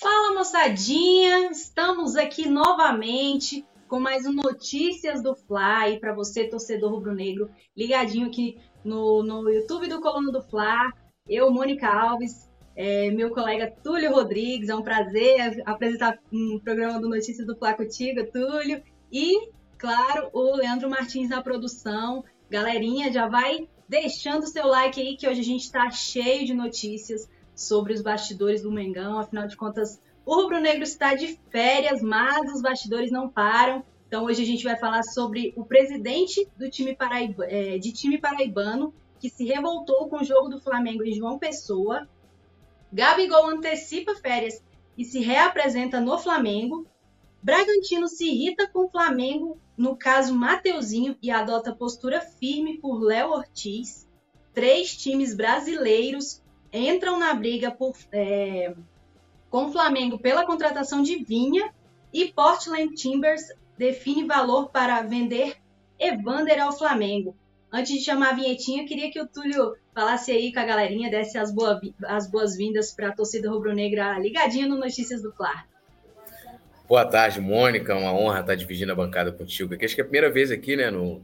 Fala moçadinha, estamos aqui novamente com mais um Notícias do Fly para você, torcedor rubro-negro, ligadinho aqui no, no YouTube do Coluna do Fla. Eu, Mônica Alves, é, meu colega Túlio Rodrigues, é um prazer apresentar um programa do Notícias do Fla contigo, Túlio. E, claro, o Leandro Martins na produção. Galerinha, já vai deixando seu like aí, que hoje a gente está cheio de notícias sobre os bastidores do Mengão. Afinal de contas, o Rubro Negro está de férias, mas os bastidores não param. Então hoje a gente vai falar sobre o presidente do time é, de time paraibano que se revoltou com o jogo do Flamengo em João Pessoa. Gabigol antecipa férias e se reapresenta no Flamengo. Bragantino se irrita com o Flamengo no caso Mateuzinho e adota postura firme por Léo Ortiz. Três times brasileiros entram na briga por, é, com o Flamengo pela contratação de Vinha e Portland Timbers define valor para vender Evander ao Flamengo. Antes de chamar a vinhetinha, queria que o Túlio falasse aí com a galerinha, desse as, boa, as boas-vindas para a torcida rubro-negra ligadinha no Notícias do Clar. Boa tarde, Mônica. Uma honra estar dividindo a bancada contigo aqui. Acho que é a primeira vez aqui, né, no,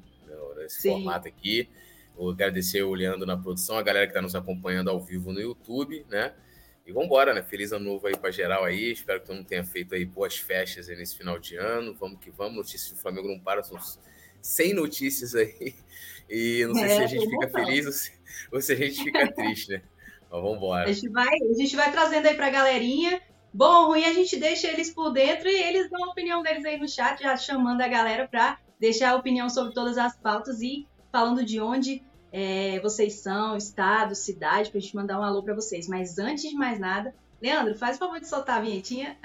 nesse Sim. formato aqui. Vou agradecer o Leandro na produção, a galera que está nos acompanhando ao vivo no YouTube, né? E vamos embora, né? Feliz ano novo aí para geral aí. Espero que todo mundo tenha feito aí boas festas aí nesse final de ano. Vamos que vamos. Notícias do Flamengo não para, são 100 notícias aí. E não sei é, se a gente fica feliz ou se, ou se, a gente fica triste, né? Mas vamos embora. A gente vai, a gente vai trazendo aí para a galerinha. Bom, ruim, a gente deixa eles por dentro e eles dão a opinião deles aí no chat, já chamando a galera para deixar a opinião sobre todas as pautas e falando de onde é, vocês são, estado, cidade, para a gente mandar um alô para vocês. Mas antes de mais nada, Leandro, faz o favor de soltar a vinhetinha.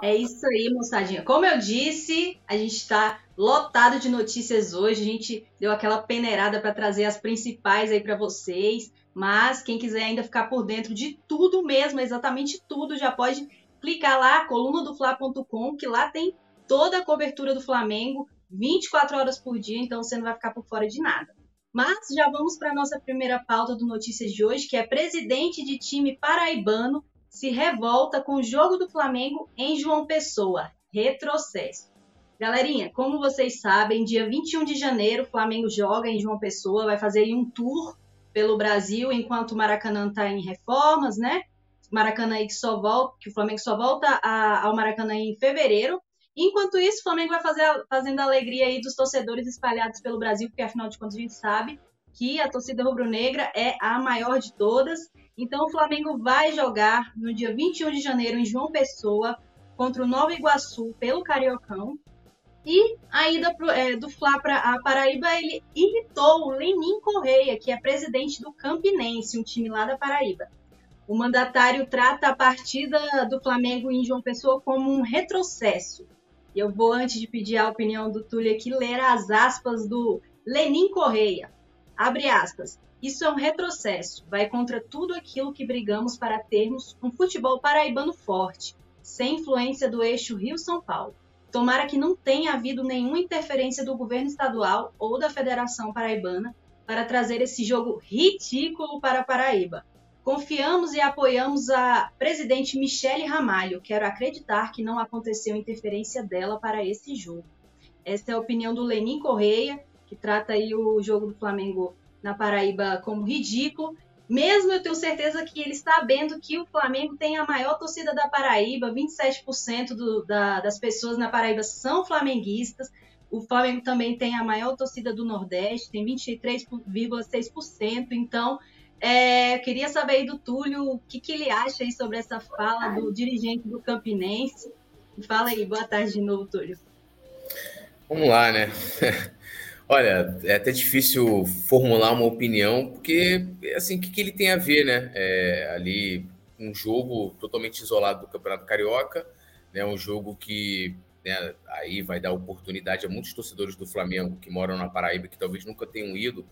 É isso aí, moçadinha. Como eu disse, a gente está lotado de notícias hoje. A gente deu aquela peneirada para trazer as principais aí para vocês. Mas quem quiser ainda ficar por dentro de tudo mesmo, exatamente tudo, já pode clicar lá, colunadofla.com, que lá tem toda a cobertura do Flamengo, 24 horas por dia, então você não vai ficar por fora de nada. Mas já vamos para a nossa primeira pauta do Notícias de hoje, que é presidente de time paraibano se revolta com o jogo do Flamengo em João Pessoa. Retrocesso. Galerinha, como vocês sabem, dia 21 de janeiro o Flamengo joga em João Pessoa, vai fazer um tour pelo Brasil enquanto o Maracanã está em reformas, né? Maracanã aí que só volta, que o Flamengo só volta a, ao Maracanã em fevereiro. Enquanto isso, o Flamengo vai fazer, fazendo a alegria aí dos torcedores espalhados pelo Brasil, porque afinal de contas a gente sabe que a torcida rubro-negra é a maior de todas. Então o Flamengo vai jogar no dia 21 de janeiro em João Pessoa contra o Nova Iguaçu pelo Cariocão. E a ida pro, é, do Fla para a Paraíba, ele irritou o Lenin Correia, que é presidente do Campinense, um time lá da Paraíba. O mandatário trata a partida do Flamengo em João Pessoa como um retrocesso. E eu vou, antes de pedir a opinião do Túlio aqui, ler as aspas do Lenin Correia. Abre aspas. Isso é um retrocesso, vai contra tudo aquilo que brigamos para termos um futebol paraibano forte, sem influência do eixo Rio-São Paulo. Tomara que não tenha havido nenhuma interferência do governo estadual ou da Federação Paraibana para trazer esse jogo ridículo para a Paraíba. Confiamos e apoiamos a presidente Michele Ramalho. Quero acreditar que não aconteceu interferência dela para esse jogo. Essa é a opinião do Lenin Correia, que trata aí o jogo do Flamengo na Paraíba como ridículo. Mesmo eu tenho certeza que ele está sabendo que o Flamengo tem a maior torcida da Paraíba, 27% do, da, das pessoas na Paraíba são flamenguistas. O Flamengo também tem a maior torcida do Nordeste, tem 23,6%. Então, é, queria saber aí do Túlio o que, que ele acha aí sobre essa fala do dirigente do Campinense. Fala aí, boa tarde de novo, Túlio. Vamos lá, né? Olha, é até difícil formular uma opinião, porque, assim, o que, que ele tem a ver, né? É, ali, um jogo totalmente isolado do Campeonato Carioca, né? Um jogo que né, aí vai dar oportunidade a muitos torcedores do Flamengo que moram na Paraíba, que talvez nunca tenham ido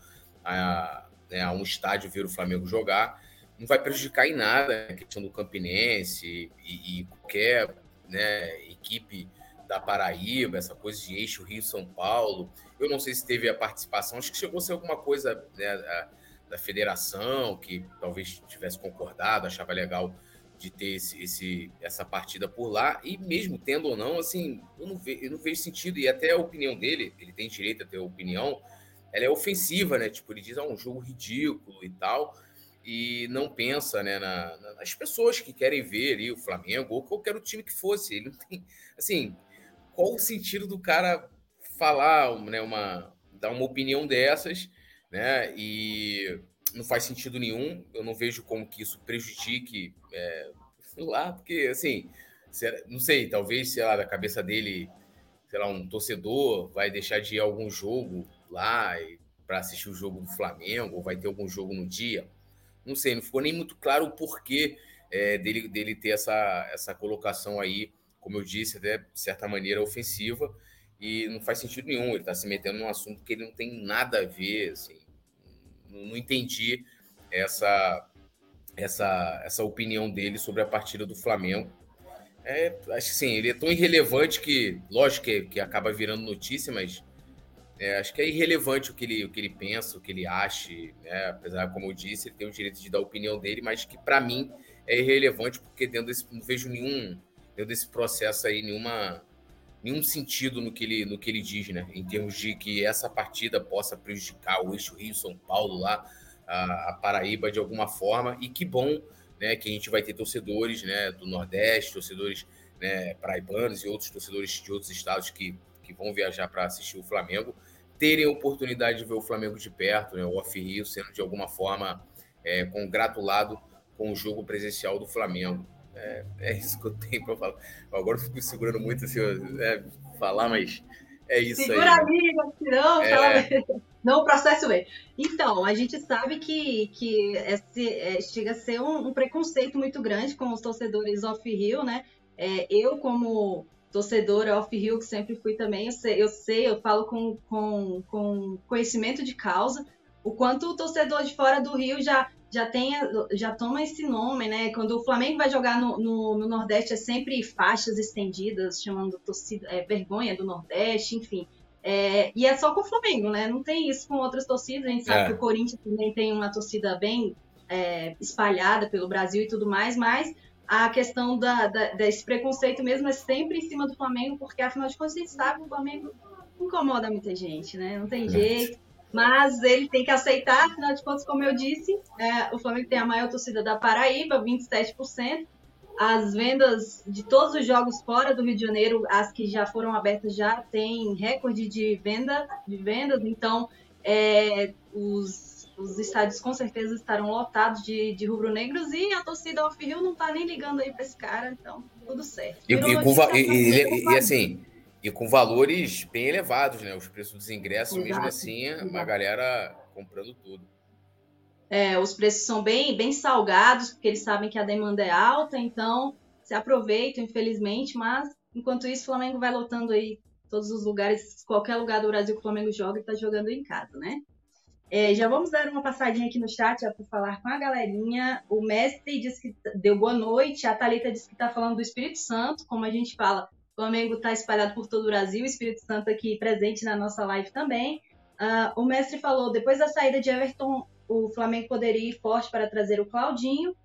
a, né, a um estádio ver o Flamengo jogar, não vai prejudicar em nada a questão do Campinense e, e qualquer né, equipe da Paraíba, essa coisa de eixo Rio-São Paulo. Eu não sei se teve a participação, acho que chegou a ser alguma coisa né, da, da federação que talvez tivesse concordado, achava legal de ter esse, esse, essa partida por lá. E mesmo tendo ou não, assim, eu não, ve, eu não vejo sentido. E até a opinião dele, ele tem direito a ter opinião, ela é ofensiva, né? Tipo, ele diz, ah, um jogo ridículo e tal e não pensa né, na, nas pessoas que querem ver ali o Flamengo ou qualquer outro time que fosse. Ele não tem, assim, qual o sentido do cara falar, né, uma, dar uma opinião dessas, né? E não faz sentido nenhum. Eu não vejo como que isso prejudique, é, sei lá, porque assim, não sei, talvez, sei lá, da cabeça dele, sei lá, um torcedor vai deixar de ir a algum jogo lá para assistir o jogo do Flamengo, ou vai ter algum jogo no dia não sei, não ficou nem muito claro o porquê é, dele, dele ter essa, essa colocação aí, como eu disse, até de certa maneira ofensiva, e não faz sentido nenhum. Ele está se metendo num assunto que ele não tem nada a ver, assim. Não, entendi essa, essa, essa opinião dele sobre a partida do Flamengo. É, acho que sim, ele é tão irrelevante que, lógico que, que acaba virando notícia, mas é, acho que é irrelevante o que ele, o que ele pensa, o que ele acha, né? apesar, como eu disse, ele tem o direito de dar a opinião dele, mas que para mim é irrelevante, porque dentro desse, não vejo nenhum, dentro desse processo aí, nenhuma, nenhum sentido no que, ele, no que ele diz, né? Em termos de que essa partida possa prejudicar o eixo Rio-São Paulo lá, a, a, Paraíba de alguma forma, e que bom né, que a gente vai ter torcedores né, do Nordeste, torcedores né, paraibanos e outros torcedores de outros estados que, que vão viajar para assistir o Flamengo terem a oportunidade de ver o Flamengo de perto, né, o Off-Rio sendo de alguma forma é, congratulado com o jogo presencial do Flamengo. É, é isso que eu tenho para falar. Agora eu fico segurando muito assim, é, falar, mas é isso Segura aí. Segura a é... não processo ele. Então, a gente sabe que, que esse, é, chega a ser um, um, preconceito muito grande com os torcedores off-Rio, né? É, eu, como torcedora off-Rio, que sempre fui também, eu sei, eu, sei, eu falo com, com, com conhecimento de causa, o quanto o torcedor de fora do Rio já, já, tem, já toma esse nome, né? Quando o Flamengo vai jogar no, no, no Nordeste, é sempre faixas estendidas, chamando torcida, é, vergonha do Nordeste, enfim. É, e é só com o Flamengo, né? Não tem isso com outras torcidas. A gente sabe é. que o Corinthians também tem uma torcida bem é, espalhada pelo Brasil e tudo mais, mas a questão da, da, desse preconceito mesmo é sempre em cima do Flamengo, porque afinal de contas a gente sabe que o Flamengo incomoda muita gente, né? Não tem jeito. Mas ele tem que aceitar, afinal de contas, como eu disse, é, o Flamengo tem a maior torcida da Paraíba, 27%. As vendas de todos os jogos fora do Rio de Janeiro, as que já foram abertas já têm recorde de venda de vendas, então é, os os estádios com certeza estarão lotados de, de rubro-negros e a torcida off-rio não tá nem ligando aí para esse cara, então tudo certo. E, e, e, e, assim, e com valores bem elevados, né? Os preços dos ingressos, Exato. mesmo assim, Exato. uma galera comprando tudo. É, os preços são bem, bem salgados, porque eles sabem que a demanda é alta, então se aproveitam, infelizmente, mas enquanto isso, o Flamengo vai lotando aí todos os lugares, qualquer lugar do Brasil que o Flamengo joga, e tá jogando em casa, né? É, já vamos dar uma passadinha aqui no chat para falar com a galerinha. O mestre disse que deu boa noite. A Thalita disse que está falando do Espírito Santo. Como a gente fala, Flamengo está espalhado por todo o Brasil. Espírito Santo aqui presente na nossa live também. Uh, o mestre falou: depois da saída de Everton, o Flamengo poderia ir forte para trazer o Claudinho.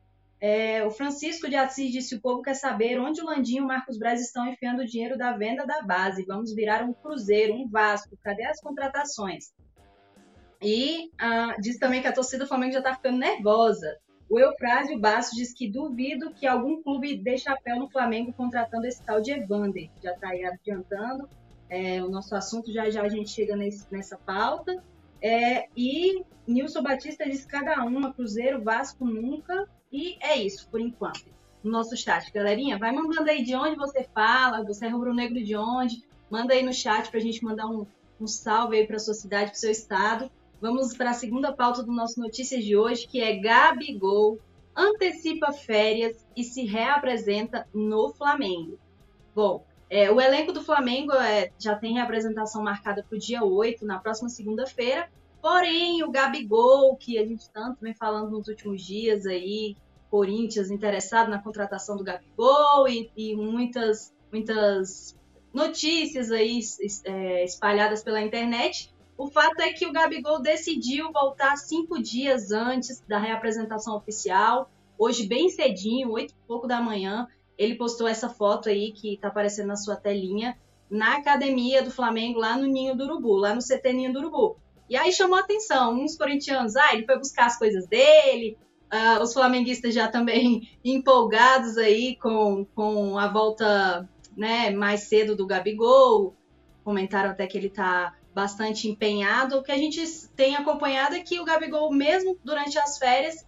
É, o Francisco de Assis disse: o povo quer saber onde o Landinho e o Marcos Braz estão enfiando o dinheiro da venda da base. Vamos virar um Cruzeiro, um Vasco. Cadê as contratações? E uh, diz também que a torcida do Flamengo já está ficando nervosa. O Eufrásio Basso diz que duvido que algum clube dê chapéu no Flamengo contratando esse tal de Evander. Já está aí adiantando é, o nosso assunto, já já a gente chega nesse, nessa pauta. É, e Nilson Batista diz cada uma, Cruzeiro, Vasco nunca. E é isso, por enquanto. No nosso chat, galerinha, vai mandando aí de onde você fala, você é rubro-negro de onde. Manda aí no chat para a gente mandar um, um salve aí para sua cidade, para seu estado. Vamos para a segunda pauta do nosso Notícias de hoje, que é Gabigol antecipa férias e se reapresenta no Flamengo. Bom, é, o elenco do Flamengo é, já tem reapresentação marcada para o dia 8, na próxima segunda-feira. Porém, o Gabigol, que a gente tanto vem falando nos últimos dias aí, Corinthians interessado na contratação do Gabigol e, e muitas, muitas notícias aí é, espalhadas pela internet. O fato é que o Gabigol decidiu voltar cinco dias antes da reapresentação oficial, hoje bem cedinho, oito e pouco da manhã. Ele postou essa foto aí que está aparecendo na sua telinha, na academia do Flamengo, lá no Ninho do Urubu, lá no CT Ninho do Urubu. E aí chamou atenção, uns corintianos, ah, ele foi buscar as coisas dele, uh, os flamenguistas já também empolgados aí com, com a volta né, mais cedo do Gabigol, comentaram até que ele está bastante empenhado. O que a gente tem acompanhado é que o Gabigol, mesmo durante as férias,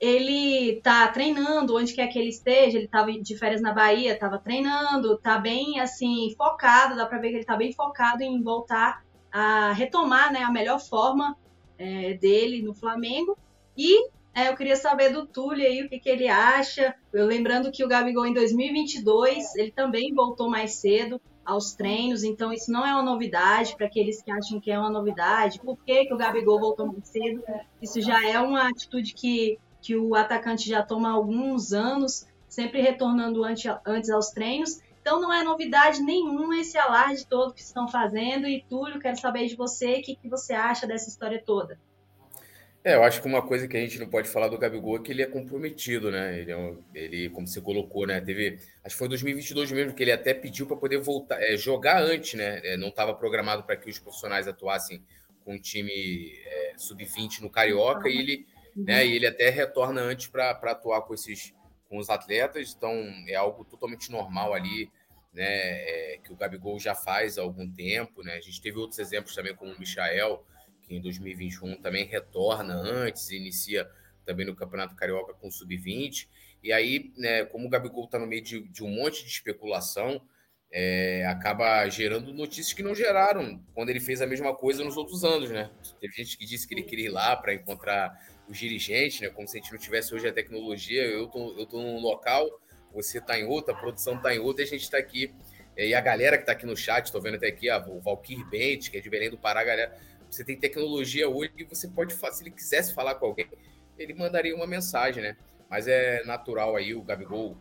ele tá treinando onde quer que ele esteja, ele estava de férias na Bahia, estava treinando, tá bem assim, focado, dá para ver que ele está bem focado em voltar a retomar né, a melhor forma é, dele no Flamengo. E é, eu queria saber do Túlio aí o que, que ele acha. Eu lembrando que o Gabigol em 2022 ele também voltou mais cedo aos treinos, então isso não é uma novidade para aqueles que acham que é uma novidade. Por que, que o Gabigol voltou mais cedo? Isso já é uma atitude que, que o atacante já toma há alguns anos, sempre retornando antes, antes aos treinos. Então não é novidade nenhuma esse alarde todo que estão fazendo. E Túlio, quero saber de você, o que, que você acha dessa história toda? É, eu acho que uma coisa que a gente não pode falar do Gabigol é que ele é comprometido, né? Ele, é um, ele como você colocou, né? Teve, acho que foi em 2022 mesmo que ele até pediu para poder voltar, é, jogar antes, né? É, não estava programado para que os profissionais atuassem com o time é, sub-20 no Carioca e ele, né? E ele até retorna antes para atuar com esses, com os atletas. Então é algo totalmente normal ali, né? É, que o Gabigol já faz há algum tempo, né? A gente teve outros exemplos também, como o Michael que em 2021 também retorna antes, inicia também no Campeonato Carioca com Sub-20. E aí, né, como o Gabigol está no meio de, de, um monte de especulação, é, acaba gerando notícias que não geraram quando ele fez a mesma coisa nos outros anos, né? Teve gente que disse que ele queria ir lá para encontrar os dirigentes, né? Como se a gente não tivesse hoje a tecnologia. Eu tô, eu tô num local, você está em outro, a produção está em outro, e a gente está aqui. E a galera que está aqui no chat, estou vendo até aqui, a, o Valkyr Bente, que é de Belém do Pará, galera você tem tecnologia hoje que você pode, se ele quisesse falar com alguém, ele mandaria uma mensagem, né? Mas é natural aí, o Gabigol,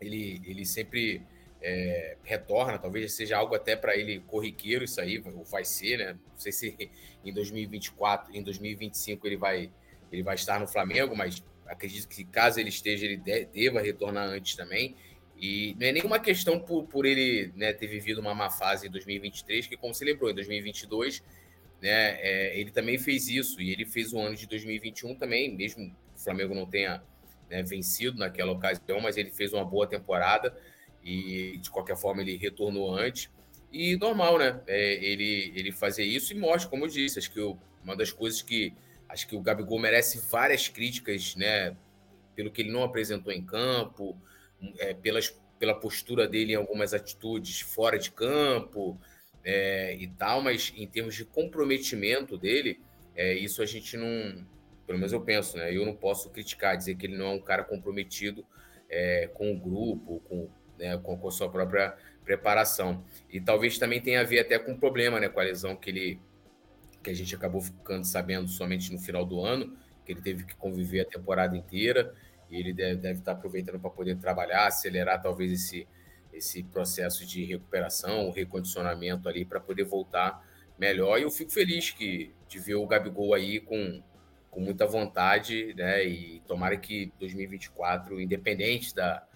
ele, ele sempre é, retorna, talvez seja algo até para ele corriqueiro isso aí, vai ser, né? Não sei se em 2024, em 2025 ele vai, ele vai estar no Flamengo, mas acredito que caso ele esteja, ele deva retornar antes também. E não é nenhuma questão por, por ele né, ter vivido uma má fase em 2023, que como você lembrou, em 2022 né? É, ele também fez isso e ele fez o ano de 2021 também, mesmo o Flamengo não tenha né, vencido naquela ocasião, mas ele fez uma boa temporada e de qualquer forma ele retornou antes. E normal, né? É, ele, ele fazer isso e mostra, como eu disse, acho que eu, uma das coisas que acho que o Gabigol merece várias críticas, né? Pelo que ele não apresentou em campo, é, pelas, pela postura dele em algumas atitudes fora de campo, é, e tal, mas em termos de comprometimento dele, é, isso a gente não, pelo menos eu penso, né? Eu não posso criticar, dizer que ele não é um cara comprometido é, com o grupo, com, né, com, a sua própria preparação. E talvez também tenha a ver até com o problema, né, com a lesão que ele que a gente acabou ficando sabendo somente no final do ano, que ele teve que conviver a temporada inteira e ele deve, deve estar aproveitando para poder trabalhar, acelerar talvez esse esse processo de recuperação, recondicionamento ali para poder voltar melhor. E eu fico feliz que, de ver o Gabigol aí com, com muita vontade, né? E tomara que 2024, independente da,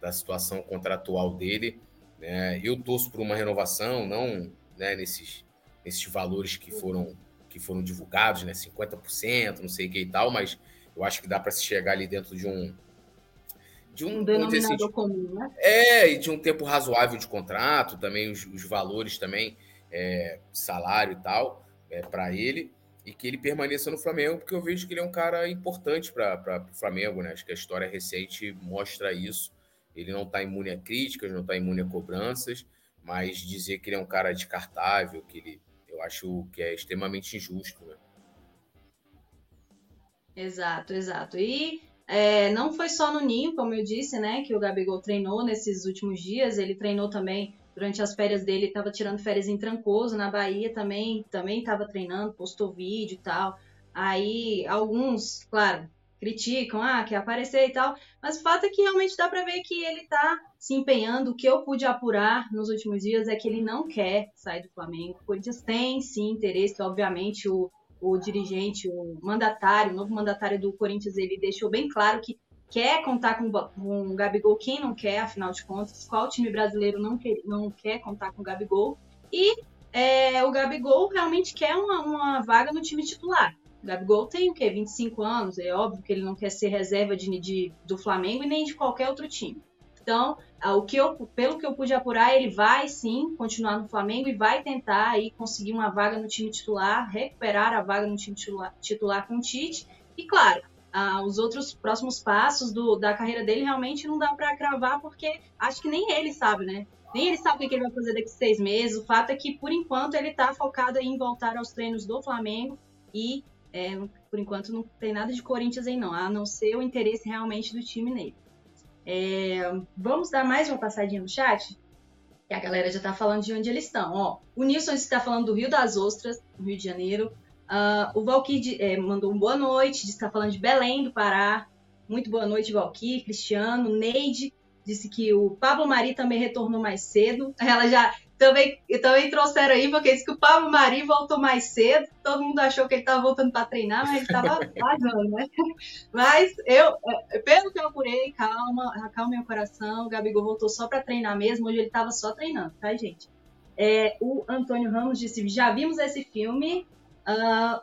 da situação contratual dele, né? Eu torço por uma renovação, não né, nesses, nesses valores que foram que foram divulgados, né? 50%, não sei o que e tal, mas eu acho que dá para se chegar ali dentro de um, de um, um denominador assim, comum, né? É, e de um tempo razoável de contrato, também os, os valores também, é, salário e tal, é, para ele, e que ele permaneça no Flamengo, porque eu vejo que ele é um cara importante para o Flamengo, né? Acho que a história recente mostra isso. Ele não está imune a críticas, não está imune a cobranças, mas dizer que ele é um cara descartável, que ele, eu acho que é extremamente injusto, né? Exato, exato. E é, não foi só no Ninho, como eu disse, né, que o Gabigol treinou nesses últimos dias, ele treinou também durante as férias dele, estava tirando férias em Trancoso, na Bahia também, também estava treinando, postou vídeo e tal. Aí alguns, claro, criticam, ah, quer aparecer e tal, mas o fato é que realmente dá para ver que ele está se empenhando. O que eu pude apurar nos últimos dias é que ele não quer sair do Flamengo. O Corinthians tem sim interesse, obviamente, o, o dirigente, o mandatário, o novo mandatário do Corinthians, ele deixou bem claro que quer contar com, com o Gabigol, quem não quer, afinal de contas, qual time brasileiro não quer, não quer contar com o Gabigol. E é, o Gabigol realmente quer uma, uma vaga no time titular. O Gabigol tem o quê? 25 anos. É óbvio que ele não quer ser reserva de, de, do Flamengo e nem de qualquer outro time. Então, o que eu, pelo que eu pude apurar, ele vai sim continuar no Flamengo e vai tentar aí conseguir uma vaga no time titular, recuperar a vaga no time titular, titular com o Tite. E claro, ah, os outros próximos passos do, da carreira dele realmente não dá para cravar, porque acho que nem ele sabe, né? Nem ele sabe o que ele vai fazer daqui a seis meses. O fato é que, por enquanto, ele está focado em voltar aos treinos do Flamengo e é, por enquanto não tem nada de Corinthians aí não, a não ser o interesse realmente do time nele. É, vamos dar mais uma passadinha no chat? Que a galera já está falando de onde eles estão. Ó, o Nilson está falando do Rio das Ostras, Rio de Janeiro. Uh, o Valkyrie é, mandou um boa noite, está falando de Belém do Pará. Muito boa noite, Valkyrie, Cristiano, Neide disse que o Pablo Mari também retornou mais cedo. Ela já também, também trouxeram aí, porque disse que o Pablo Mari voltou mais cedo. Todo mundo achou que ele estava voltando para treinar, mas ele estava vazando, né? Mas eu, é, pelo que eu apurei, calma, acalma meu coração. O Gabigol voltou só para treinar mesmo. Hoje ele estava só treinando, tá, gente? É, o Antônio Ramos disse: já vimos esse filme. Uh,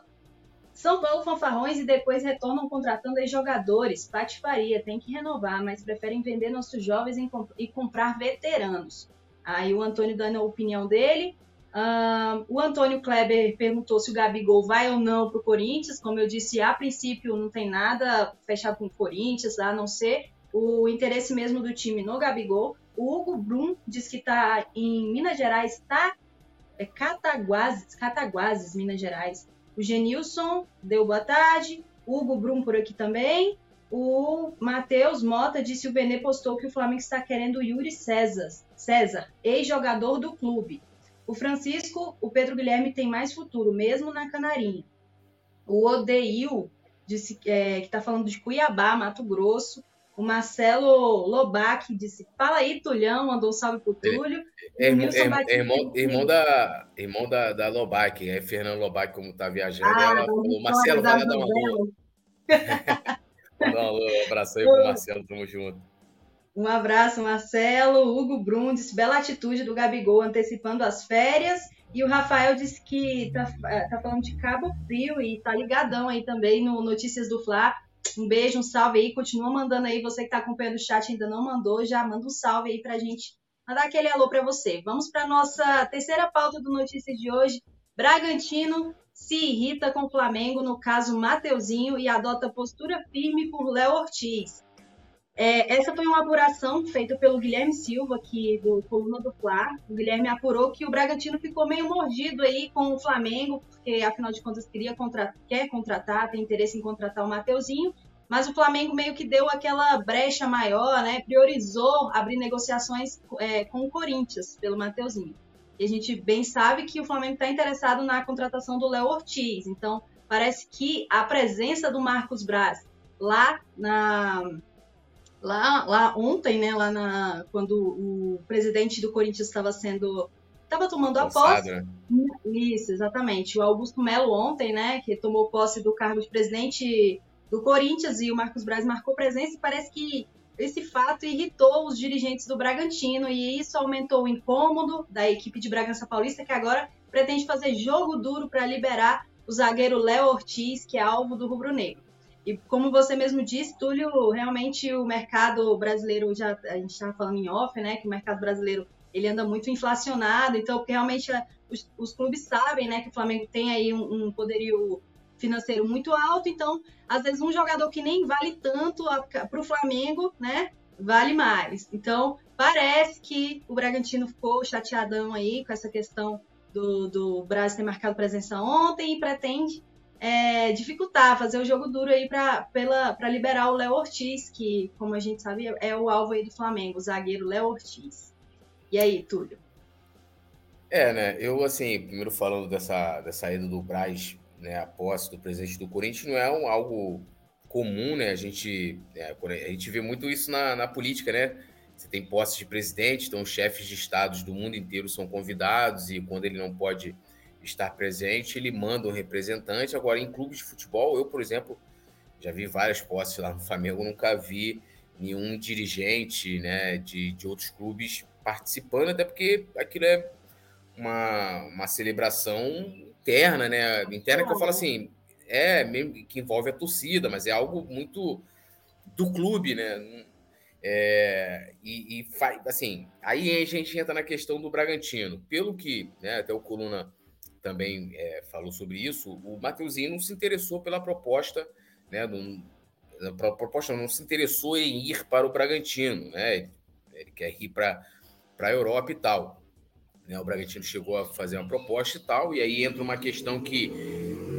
são Paulo fanfarrões e depois retornam contratando aí jogadores. Patifaria, tem que renovar, mas preferem vender nossos jovens e comprar veteranos. Aí o Antônio dando a opinião dele. Uh, o Antônio Kleber perguntou se o Gabigol vai ou não para o Corinthians. Como eu disse, a princípio não tem nada fechado com o Corinthians, a não ser o interesse mesmo do time no Gabigol. O Hugo Brum diz que está em Minas Gerais, está é Cataguases, Cataguases, Minas Gerais. O Genilson deu boa tarde. Hugo Brum por aqui também. O Matheus Mota disse o Benê postou que o Flamengo está querendo o Yuri César, César ex-jogador do clube. O Francisco, o Pedro Guilherme tem mais futuro, mesmo na Canarinha. O Odeil disse é, que está falando de Cuiabá, Mato Grosso. O Marcelo Lobac disse: Fala aí, Tulhão, mandou um salve pro Túlio. É, é, é, irmão, irmão, da, irmão da, da Lobac, é Fernando Lobac, como tá viajando. Ah, ela falou: Marcelo, vai lá dar uma um alô, um abraço aí pro Marcelo, tamo junto. Um abraço, Marcelo. Hugo Brum disse: bela atitude do Gabigol antecipando as férias. E o Rafael disse que tá, tá falando de Cabo Frio e tá ligadão aí também no Notícias do Fla um beijo, um salve aí. Continua mandando aí. Você que está acompanhando o chat ainda não mandou, já manda um salve aí para a gente mandar aquele alô para você. Vamos para nossa terceira pauta do Notícias de hoje. Bragantino se irrita com o Flamengo, no caso Mateuzinho, e adota postura firme por Léo Ortiz. É, essa foi uma apuração feita pelo Guilherme Silva, aqui do Coluna do Fla. O Guilherme apurou que o Bragantino ficou meio mordido aí com o Flamengo, porque afinal de contas queria contra... quer contratar, tem interesse em contratar o Mateuzinho, mas o Flamengo meio que deu aquela brecha maior, né? Priorizou abrir negociações é, com o Corinthians pelo Mateuzinho. E a gente bem sabe que o Flamengo está interessado na contratação do Léo Ortiz. Então, parece que a presença do Marcos Braz lá na lá, lá ontem, né, lá na, quando o presidente do Corinthians estava sendo estava tomando a posse. Né? Isso, exatamente. O Augusto Melo ontem, né, que tomou posse do cargo de presidente do Corinthians e o Marcos Braz marcou presença e parece que esse fato irritou os dirigentes do Bragantino e isso aumentou o incômodo da equipe de Bragança Paulista que agora pretende fazer jogo duro para liberar o zagueiro Léo Ortiz, que é alvo do Rubro Negro. E como você mesmo disse, Túlio, realmente o mercado brasileiro, já a gente estava falando em off, né, que o mercado brasileiro ele anda muito inflacionado, então porque realmente é, os, os clubes sabem, né, que o Flamengo tem aí um, um, poderio financeiro muito alto, então às vezes um jogador que nem vale tanto para o Flamengo, né, vale mais. Então parece que o Bragantino ficou chateadão aí com essa questão do, do Brasil ter marcado presença ontem e pretende é, dificultar, fazer o jogo duro aí para liberar o Léo Ortiz, que, como a gente sabe, é o alvo aí do Flamengo, o zagueiro Léo Ortiz. E aí, Túlio? É, né? Eu, assim, primeiro falando dessa, dessa saída do Braz, né, a posse do presidente do Corinthians, não é um, algo comum, né? A gente, é, a gente vê muito isso na, na política, né? Você tem posses de presidente, então os chefes de estados do mundo inteiro são convidados e quando ele não pode estar presente, ele manda um representante. Agora, em clubes de futebol, eu, por exemplo, já vi várias posses lá no Flamengo, nunca vi nenhum dirigente né, de, de outros clubes participando, até porque aquilo é uma, uma celebração interna, né? Interna que eu falo assim, é mesmo que envolve a torcida, mas é algo muito do clube, né? É, e, e assim, aí a gente entra na questão do Bragantino. Pelo que, né, até o Coluna também é, falou sobre isso, o Mateuzinho não se interessou pela proposta, né, do, proposta não se interessou em ir para o Bragantino, né? Ele quer ir para a Europa e tal. Né? O Bragantino chegou a fazer uma proposta e tal, e aí entra uma questão que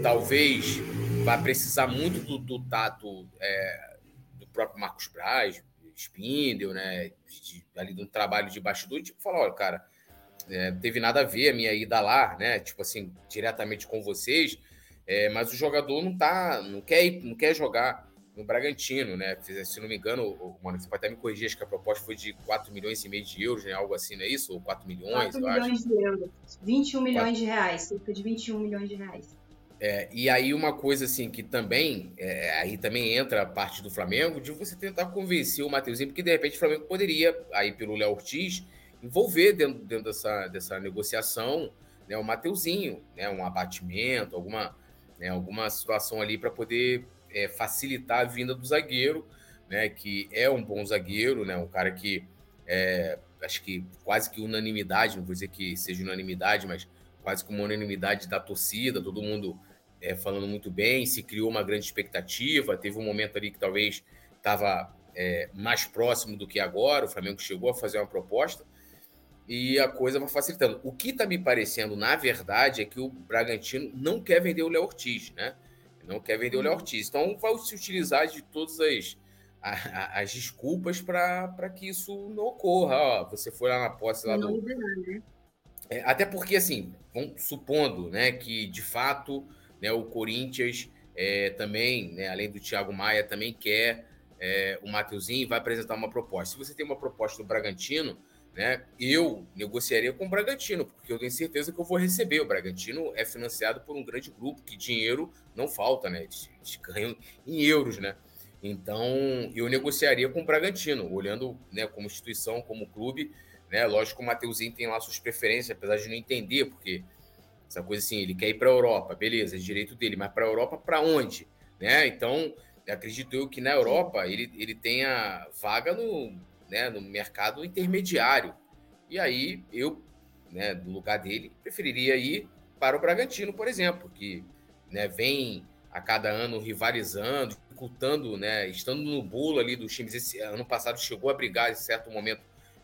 talvez vai precisar muito do, do tato é, do próprio Marcos Braz, Spindle, né? De, ali do trabalho de bastidor, tipo, falar, olha, cara, é, teve nada a ver a minha ida lá, né? Tipo assim, diretamente com vocês, é, mas o jogador não tá, não quer ir, não quer jogar no Bragantino, né? Se não me engano, mano, você pode até me corrigir, acho que a proposta foi de 4 milhões e meio de euros, né? Algo assim, não é isso? Ou 4 milhões? 4 milhões acho. de euros. 21 milhões 4... de reais, cerca de 21 milhões de reais. É, e aí uma coisa assim que também, é, aí também entra a parte do Flamengo, de você tentar convencer o Mateuzinho, porque de repente o Flamengo poderia, aí pelo Léo Ortiz, envolver dentro, dentro dessa, dessa negociação né, o Mateuzinho, né, um abatimento, alguma, né, alguma situação ali para poder é, facilitar a vinda do zagueiro, né, que é um bom zagueiro, né, um cara que é, acho que quase que unanimidade, não vou dizer que seja unanimidade, mas quase que uma unanimidade da torcida, todo mundo é, falando muito bem, se criou uma grande expectativa, teve um momento ali que talvez estava é, mais próximo do que agora, o Flamengo chegou a fazer uma proposta e a coisa vai facilitando. O que está me parecendo, na verdade, é que o Bragantino não quer vender o Léo Ortiz, né? Não quer vender o Léo uhum. Ortiz. Então vai se utilizar de todas as, as desculpas para que isso não ocorra. Ó, você foi lá na posse lá do. Né? É, até porque, assim, vamos, supondo né, que de fato né, o Corinthians é, também, né, além do Thiago Maia, também quer é, o Mateuzinho e vai apresentar uma proposta. Se você tem uma proposta do Bragantino, né, eu negociaria com o Bragantino, porque eu tenho certeza que eu vou receber. O Bragantino é financiado por um grande grupo que dinheiro não falta, né? Eles, ganham em euros, né? Então, eu negociaria com o Bragantino, olhando né, como instituição, como clube. Né? Lógico que o Mateuzinho tem lá suas preferências, apesar de não entender, porque essa coisa assim, ele quer ir para a Europa, beleza, é direito dele, mas para a Europa para onde? Né? Então, acredito eu que na Europa ele, ele tenha vaga no, né, no mercado intermediário. E aí eu, né, no lugar dele, preferiria ir para o Bragantino, por exemplo, que né, vem a cada ano rivalizando, dificultando, né, estando no bolo ali dos times. Esse ano passado chegou a brigar em certo momento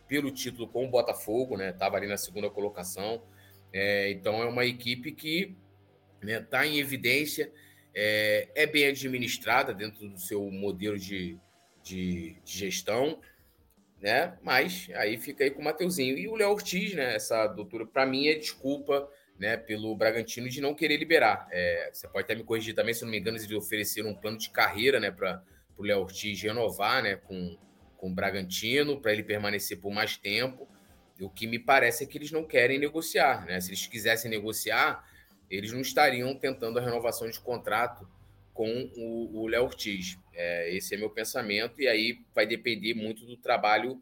pelo título com o Botafogo, né, estava ali na segunda colocação. É, então é uma equipe que está né, tá em evidência, é, é, bem administrada dentro do seu modelo de, de, de gestão né? Mas aí fica aí com o Mateuzinho. E o Léo Ortiz, né? Essa doutora, para mim, é desculpa né, pelo Bragantino de não querer liberar. É, você pode até me corrigir também, se não me engano, eles ofereceram um plano de carreira né, para o Léo Ortiz renovar né, com, com o Bragantino, para ele permanecer por mais tempo. O que me parece é que eles não querem negociar. Né? Se eles quisessem negociar, eles não estariam tentando a renovação de contrato com o Léo Ortiz. É, esse é meu pensamento, e aí vai depender muito do trabalho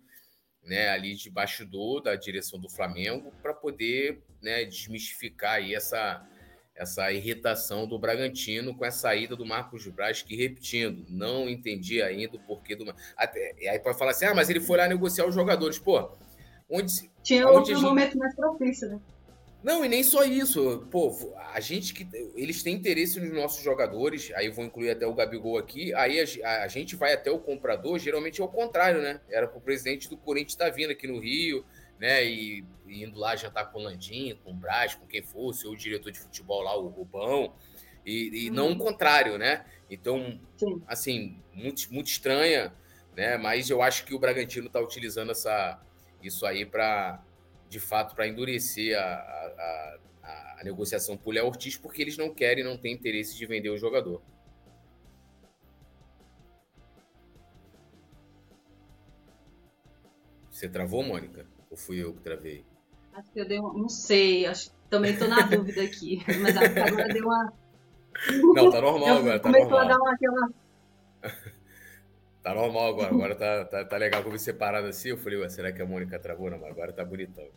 né, ali de bastidor da direção do Flamengo para poder né, desmistificar aí essa, essa irritação do Bragantino com a saída do Marcos Braz, que, repetindo, não entendi ainda o porquê do. Até, e aí pode falar assim: ah, mas ele foi lá negociar os jogadores. Pô, onde. Tinha onde outro gente... momento mais propício, né? Não, e nem só isso. Pô, a gente que. Eles têm interesse nos nossos jogadores, aí vou incluir até o Gabigol aqui. Aí a, a gente vai até o comprador, geralmente é o contrário, né? Era pro presidente do Corinthians estar tá vindo aqui no Rio, né? E, e indo lá jantar com o Landim, com o Braz, com quem fosse, ou o diretor de futebol lá, o Rubão. E, e hum. não o contrário, né? Então, Sim. assim, muito, muito estranha, né? Mas eu acho que o Bragantino está utilizando essa, isso aí para de fato, para endurecer a, a, a, a negociação por Léo Ortiz, porque eles não querem, não têm interesse de vender o jogador. Você travou, Mônica? Ou fui eu que travei? Acho que eu dei uma... Não sei, acho... também estou na dúvida aqui. Mas agora deu uma. Não, tá normal eu agora. Tá começou normal. a dar uma, aquela Tá normal agora, agora tá, tá, tá legal. Como separado assim, eu falei, ué, será que a Mônica travou? Não, mas agora tá bonitão.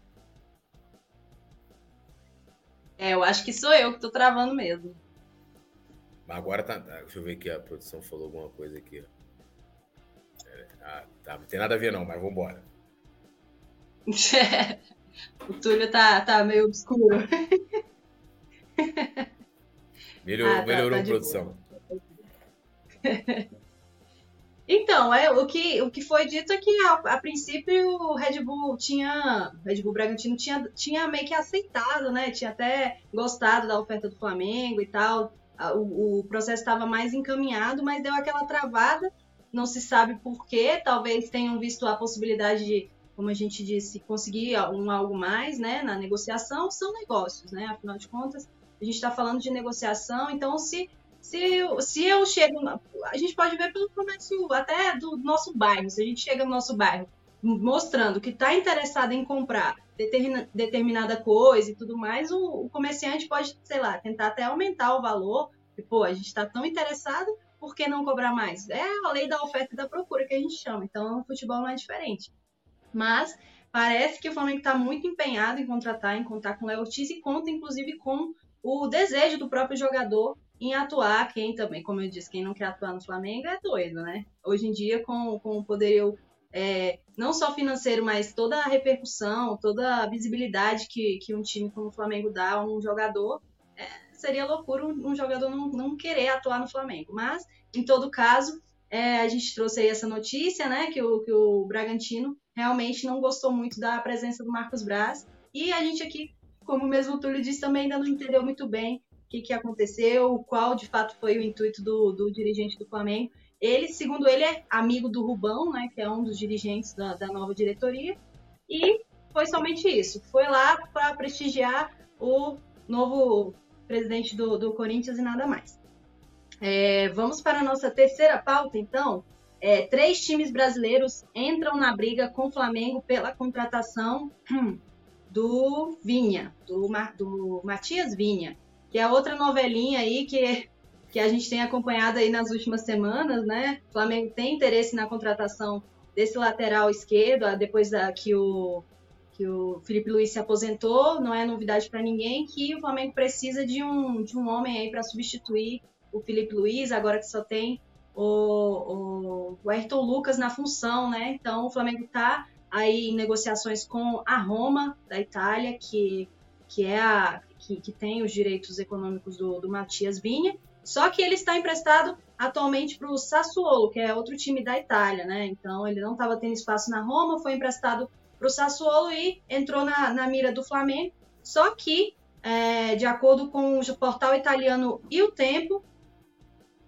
É, eu acho que sou eu que tô travando mesmo. Mas agora tá. tá, Deixa eu ver aqui, a produção falou alguma coisa aqui. ó. Ah, tá, não tem nada a ver não, mas vambora. o Túlio tá, tá meio obscuro. Melhorou, Ah, tá- melhorou tá a produção. Então, é, o, que, o que foi dito é que a, a princípio o Red Bull tinha. O Red Bull Bragantino tinha, tinha meio que aceitado, né? Tinha até gostado da oferta do Flamengo e tal. O, o processo estava mais encaminhado, mas deu aquela travada. Não se sabe por quê. Talvez tenham visto a possibilidade de, como a gente disse, conseguir um algo mais né, na negociação. São negócios, né? Afinal de contas, a gente está falando de negociação. Então, se se, eu- se eu chego. A gente pode ver pelo comércio até do nosso bairro. Se a gente chega no nosso bairro mostrando que está interessado em comprar determina- determinada coisa e tudo mais, o, o comerciante pode, sei lá, tentar até aumentar o valor. E, pô, a gente está tão interessado, por que não cobrar mais? É a lei da oferta e da procura que a gente chama. Então, o futebol não é diferente. Mas parece que o Flamengo está muito empenhado em contratar, em contar com o Léo Ortiz e conta, inclusive, com o desejo do próprio jogador em atuar. Quem também, como eu disse, quem não quer atuar no Flamengo é doido, né? Hoje em dia, com, com o poderio é, não só financeiro, mas toda a repercussão, toda a visibilidade que, que um time como o Flamengo dá a um jogador, é, seria loucura um, um jogador não, não querer atuar no Flamengo. Mas, em todo caso, é, a gente trouxe aí essa notícia, né? Que o, que o Bragantino realmente não gostou muito da presença do Marcos Braz. E a gente aqui, como mesmo o Túlio disse, também ainda não entendeu muito bem que, que aconteceu, qual de fato foi o intuito do, do dirigente do Flamengo. Ele, segundo ele, é amigo do Rubão, né, que é um dos dirigentes da, da nova diretoria, e foi somente isso. Foi lá para prestigiar o novo presidente do, do Corinthians e nada mais. É, vamos para a nossa terceira pauta, então. É, três times brasileiros entram na briga com o Flamengo pela contratação do Vinha, do, do Matias Vinha, que é outra novelinha aí que, que a gente tem acompanhado aí nas últimas semanas, né? O Flamengo tem interesse na contratação desse lateral esquerdo, ah, depois da, que, o, que o Felipe Luiz se aposentou, não é novidade para ninguém que o Flamengo precisa de um, de um homem aí para substituir o Felipe Luiz, agora que só tem o, o, o Ayrton Lucas na função, né? Então o Flamengo está aí em negociações com a Roma da Itália, que, que é a que, que tem os direitos econômicos do, do Matias Vinha. Só que ele está emprestado atualmente para o Sassuolo, que é outro time da Itália, né? Então ele não estava tendo espaço na Roma, foi emprestado para o Sassuolo e entrou na, na mira do Flamengo. Só que, é, de acordo com o portal italiano e o Tempo,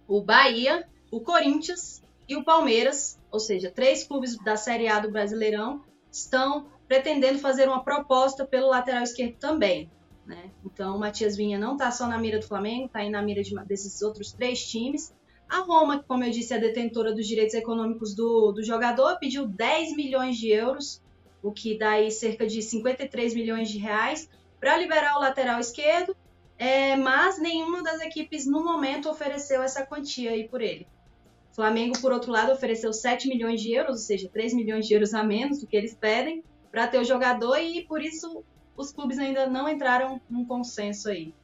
o Bahia, o Corinthians e o Palmeiras, ou seja, três clubes da Série A do Brasileirão, estão pretendendo fazer uma proposta pelo lateral esquerdo também. Né? Então, o Matias Vinha não está só na mira do Flamengo, está aí na mira de, desses outros três times. A Roma, que, como eu disse, é detentora dos direitos econômicos do, do jogador, pediu 10 milhões de euros, o que dá aí cerca de 53 milhões de reais, para liberar o lateral esquerdo, é, mas nenhuma das equipes no momento ofereceu essa quantia aí por ele. O Flamengo, por outro lado, ofereceu 7 milhões de euros, ou seja, 3 milhões de euros a menos do que eles pedem, para ter o jogador, e por isso os clubes ainda não entraram num consenso aí.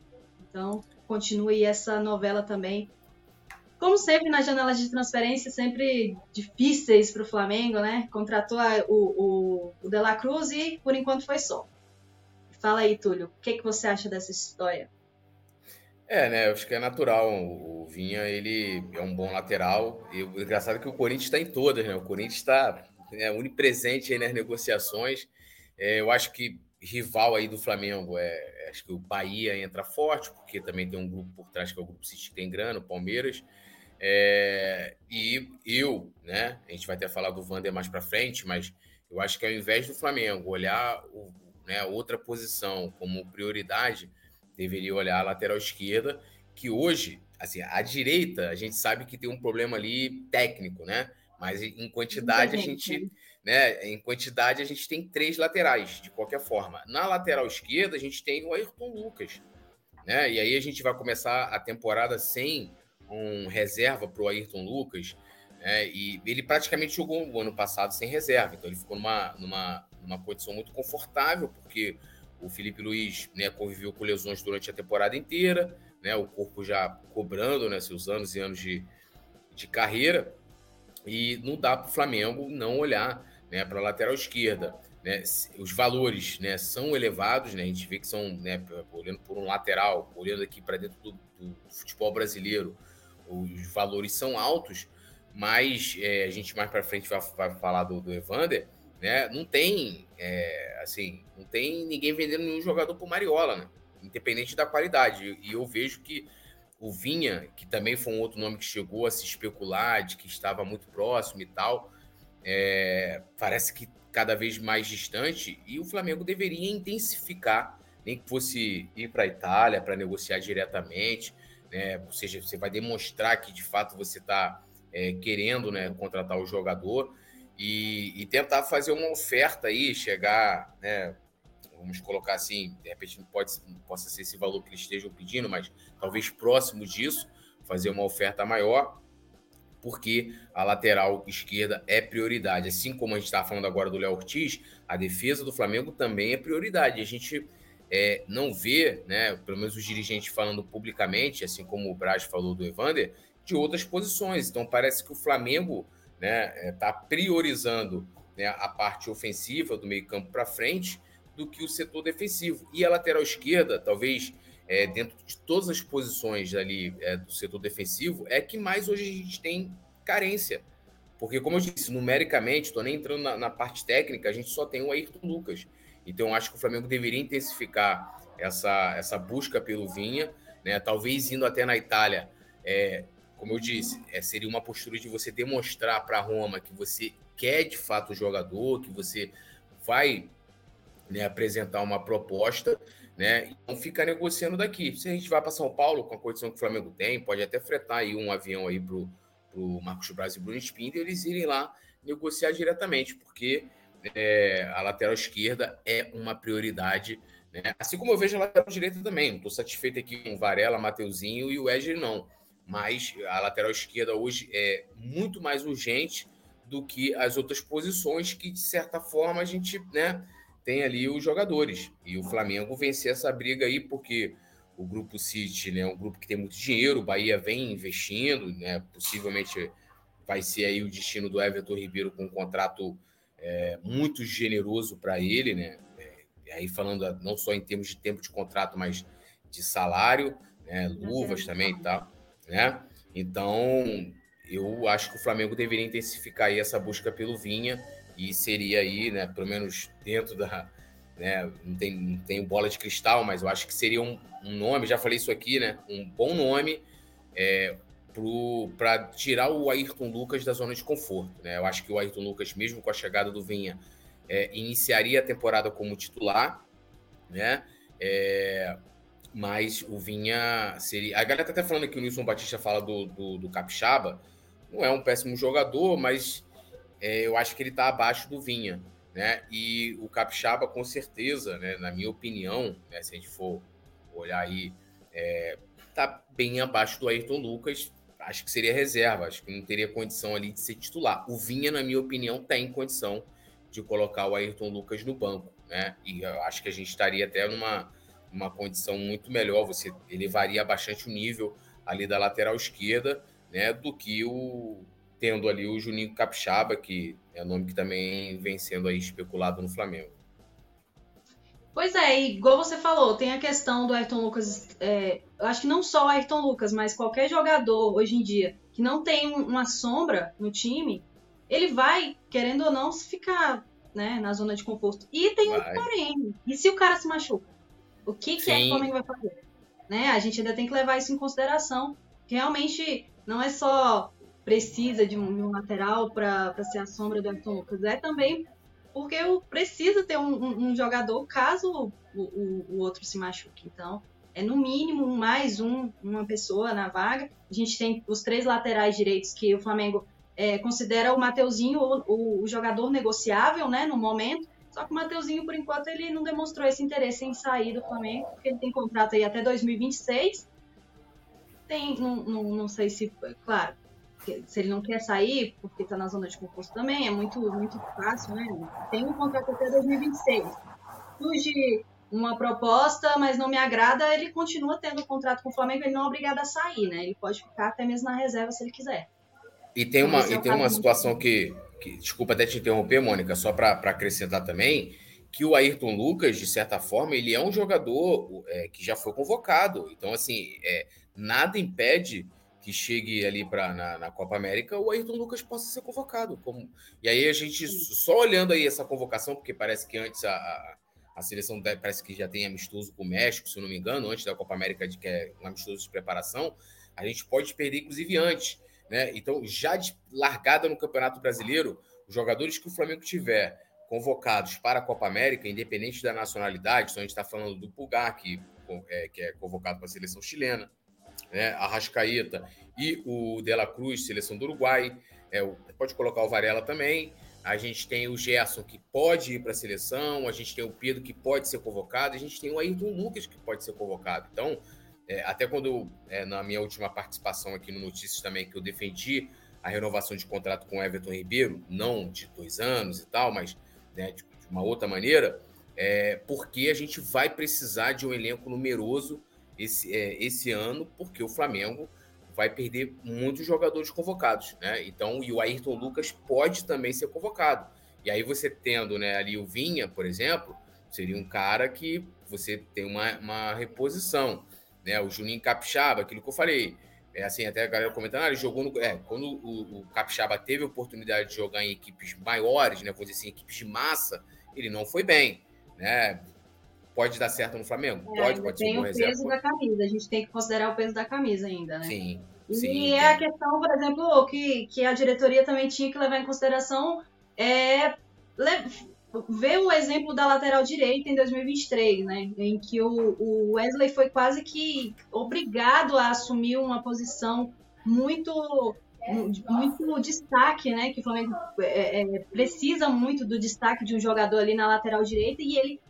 Então, continue essa novela também. Como sempre, nas janelas de transferência, sempre difíceis para o Flamengo, né? Contratou a, o, o, o De La Cruz e, por enquanto, foi só. Fala aí, Túlio, o que, que você acha dessa história? É, né? Eu acho que é natural. O Vinha, ele é um bom lateral. E o engraçado é que o Corinthians está em todas, né? O Corinthians está né, unipresente nas negociações. É, eu acho que rival aí do Flamengo é. Acho que o Bahia entra forte, porque também tem um grupo por trás que é o Grupo City que tem grana, o Palmeiras. É, e eu, né? A gente vai até falar do Vander mais para frente, mas eu acho que ao invés do Flamengo olhar o, né, outra posição como prioridade, deveria olhar a lateral esquerda, que hoje, assim, a direita, a gente sabe que tem um problema ali técnico, né? Mas em quantidade a gente né, em quantidade, a gente tem três laterais, de qualquer forma. Na lateral esquerda, a gente tem o Ayrton Lucas. Né? E aí a gente vai começar a temporada sem um reserva para o Ayrton Lucas. Né? E ele praticamente jogou o ano passado sem reserva. Então ele ficou numa, numa, numa condição muito confortável, porque o Felipe Luiz né, conviveu com lesões durante a temporada inteira, né, o corpo já cobrando né, seus anos e anos de, de carreira. E não dá para o Flamengo não olhar né, para a lateral esquerda. Né, os valores né, são elevados, né, a gente vê que são, né, olhando por um lateral, olhando aqui para dentro do, do, futebol brasileiro, os valores são altos, mas é, a gente mais para frente vai, vai, falar do, do Evander, né, não tem, é, assim, não tem ninguém vendendo nenhum jogador por Mariola, né, independente da qualidade, e eu vejo que o Vinha, que também foi um outro nome que chegou a se especular, de que estava muito próximo e tal, é, parece que cada vez mais distante e o Flamengo deveria intensificar, nem que fosse ir para a Itália para negociar diretamente, né? ou seja, você vai demonstrar que de fato você está é, querendo né, contratar o jogador e, e, tentar fazer uma oferta aí, chegar, né, vamos colocar assim, de repente não pode, possa ser esse valor que eles estejam pedindo, mas talvez próximo disso, fazer uma oferta maior porque a lateral esquerda é prioridade. Assim como a gente está falando agora do Léo Ortiz, a defesa do Flamengo também é prioridade. A gente é, não vê, né, pelo menos os dirigentes falando publicamente, assim como o Braz falou do Evander, de outras posições. Então parece que o Flamengo está né, é, tá priorizando né, a parte ofensiva do meio campo para frente do que o setor defensivo. E a lateral esquerda, talvez é, dentro de todas as posições ali é, do setor defensivo, é que mais hoje a gente tem carência. Porque, como eu disse, numericamente, estou nem entrando na, na, parte técnica, a gente só tem o Ayrton Lucas. Então, acho que o Flamengo deveria intensificar essa, essa busca pelo Vinha, né? talvez indo até na Itália. É, como eu disse, é, seria uma postura de você demonstrar para Roma que você quer de fato o jogador, que você vai né, apresentar uma proposta né? Então fica negociando daqui. Se a gente vai para São Paulo com a condição que o Flamengo tem, pode até fretar aí um avião aí pro, pro Marcos Braz e Bruno Spinter, e eles irem lá negociar diretamente, porque é, a lateral esquerda é uma prioridade. Né? Assim como eu vejo a lateral direita também. Estou satisfeito aqui com Varela, Mateuzinho e o Edger, não. Mas a lateral esquerda hoje é muito mais urgente do que as outras posições que, de certa forma, a gente né, tem ali os jogadores. E o Flamengo vencer essa briga aí, porque o Grupo City né, é um grupo que tem muito dinheiro, o Bahia vem investindo, né, possivelmente vai ser aí o destino do Everton Ribeiro com um contrato é, muito generoso para ele, né? É, aí falando não só em termos de tempo de contrato, mas de salário, né, luvas também e tal, né? Então, eu acho que o Flamengo deveria intensificar aí essa busca pelo Vinha e seria aí, né, pelo menos dentro da. Né, não, tem, não tenho bola de cristal, mas eu acho que seria um, um nome, já falei isso aqui, né? Um bom nome é, para tirar o Ayrton Lucas da zona de conforto. Né? Eu acho que o Ayrton Lucas, mesmo com a chegada do Vinha, é, iniciaria a temporada como titular, né? É, mas o Vinha seria. A galera tá até falando que o Nilson Batista fala do, do, do Capixaba. Não é um péssimo jogador, mas é, eu acho que ele está abaixo do Vinha. Né? E o Capixaba, com certeza, né, na minha opinião, né, se a gente for olhar aí, é, tá bem abaixo do Ayrton Lucas. Acho que seria reserva, acho que não teria condição ali de ser titular. O Vinha, na minha opinião, tem condição de colocar o Ayrton Lucas no banco, né? E eu acho que a gente estaria até numa uma condição muito melhor. Você elevaria bastante o nível ali da lateral esquerda, né? Do que o, tendo ali o Juninho Capixaba, que é o nome que também vem sendo aí especulado no Flamengo. Pois é, igual você falou, tem a questão do Ayrton Lucas. É, eu acho que não só o Ayrton Lucas, mas qualquer jogador hoje em dia que não tem uma sombra no time, ele vai, querendo ou não, ficar né, na zona de conforto. E tem vai. um porém. E se o cara se machuca? O que, que é que o Flamengo vai fazer? Né? A gente ainda tem que levar isso em consideração. Que realmente não é só precisa de um, de um lateral para ser a sombra do Ayrton Lucas. É também porque precisa ter um, um, um jogador caso o, o, o, outro se machuque. Então, é no mínimo mais um, uma pessoa na vaga. A gente tem os três laterais direitos que o Flamengo é, considera o Mateuzinho o, o, jogador negociável, né, no momento. Só que o Mateuzinho, por enquanto, ele não demonstrou esse interesse em sair do Flamengo, porque ele tem contrato aí até 2026. Tem, não, não, não sei se, claro, se ele não quer sair, porque está na zona de concurso também, é muito, muito fácil, né? Tem um contrato até 2026. Surge uma proposta, mas não me agrada, ele continua tendo um contrato com o Flamengo, ele não é obrigado a sair, né? Ele pode ficar até mesmo na reserva se ele quiser. E tem uma, e tem uma situação que, que, desculpa até te interromper, Mônica, só para acrescentar também, que o Ayrton Lucas, de certa forma, ele é um jogador é, que já foi convocado. Então, assim, é, nada impede que chegue ali para na, na, Copa América, o Ayrton Lucas possa ser convocado. Como... E aí a gente, só olhando aí essa convocação, porque parece que antes a, a, a seleção parece que já tem amistoso com o México, se eu não me engano, antes da Copa América, de que é um amistoso de preparação, a gente pode perder, inclusive, antes. Né? Então, já de largada no Campeonato Brasileiro, os jogadores que o Flamengo tiver convocados para a Copa América, independente da nacionalidade, então a gente está falando do Pulgar, que é, que é convocado para a seleção chilena, né? a Rascaeta e o De La Cruz, seleção do Uruguai, é, pode colocar o Varela também, a gente tem o Gerson, que pode ir para a seleção, a gente tem o Pedro, que pode ser convocado, a gente tem o Ayrton Lucas, que pode ser convocado. Então, é, até quando, é, na minha última participação aqui no Notícias também, que eu defendi a renovação de contrato com o Everton Ribeiro, não de dois anos e tal, mas né, de, de, uma outra maneira, é, porque a gente vai precisar de um elenco numeroso esse, é, esse ano, porque o Flamengo vai perder muitos jogadores convocados, né? Então, e o Ayrton Lucas pode também ser convocado. E aí você tendo né, ali o Vinha, por exemplo, seria um cara que você tem uma, uma reposição né? O Juninho Capixaba, aquilo que eu falei. É assim, até a galera comentando, ah, ele jogou no. É, quando o, o Capixaba teve a oportunidade de jogar em equipes maiores, né? Vou dizer assim, equipes de massa, ele não foi bem. Né? Pode dar certo no Flamengo? É, pode, pode ser um Tem o peso da camisa, a gente tem que considerar o peso da camisa ainda, né? Sim. E sim, é a questão, por exemplo, que, que a diretoria também tinha que levar em consideração é ver o exemplo da lateral direita em 2023, né, em que o, Wesley foi quase que obrigado a assumir uma posição muito muito destaque, né, que o Flamengo é, é, precisa muito do destaque de um jogador ali na lateral direita e ele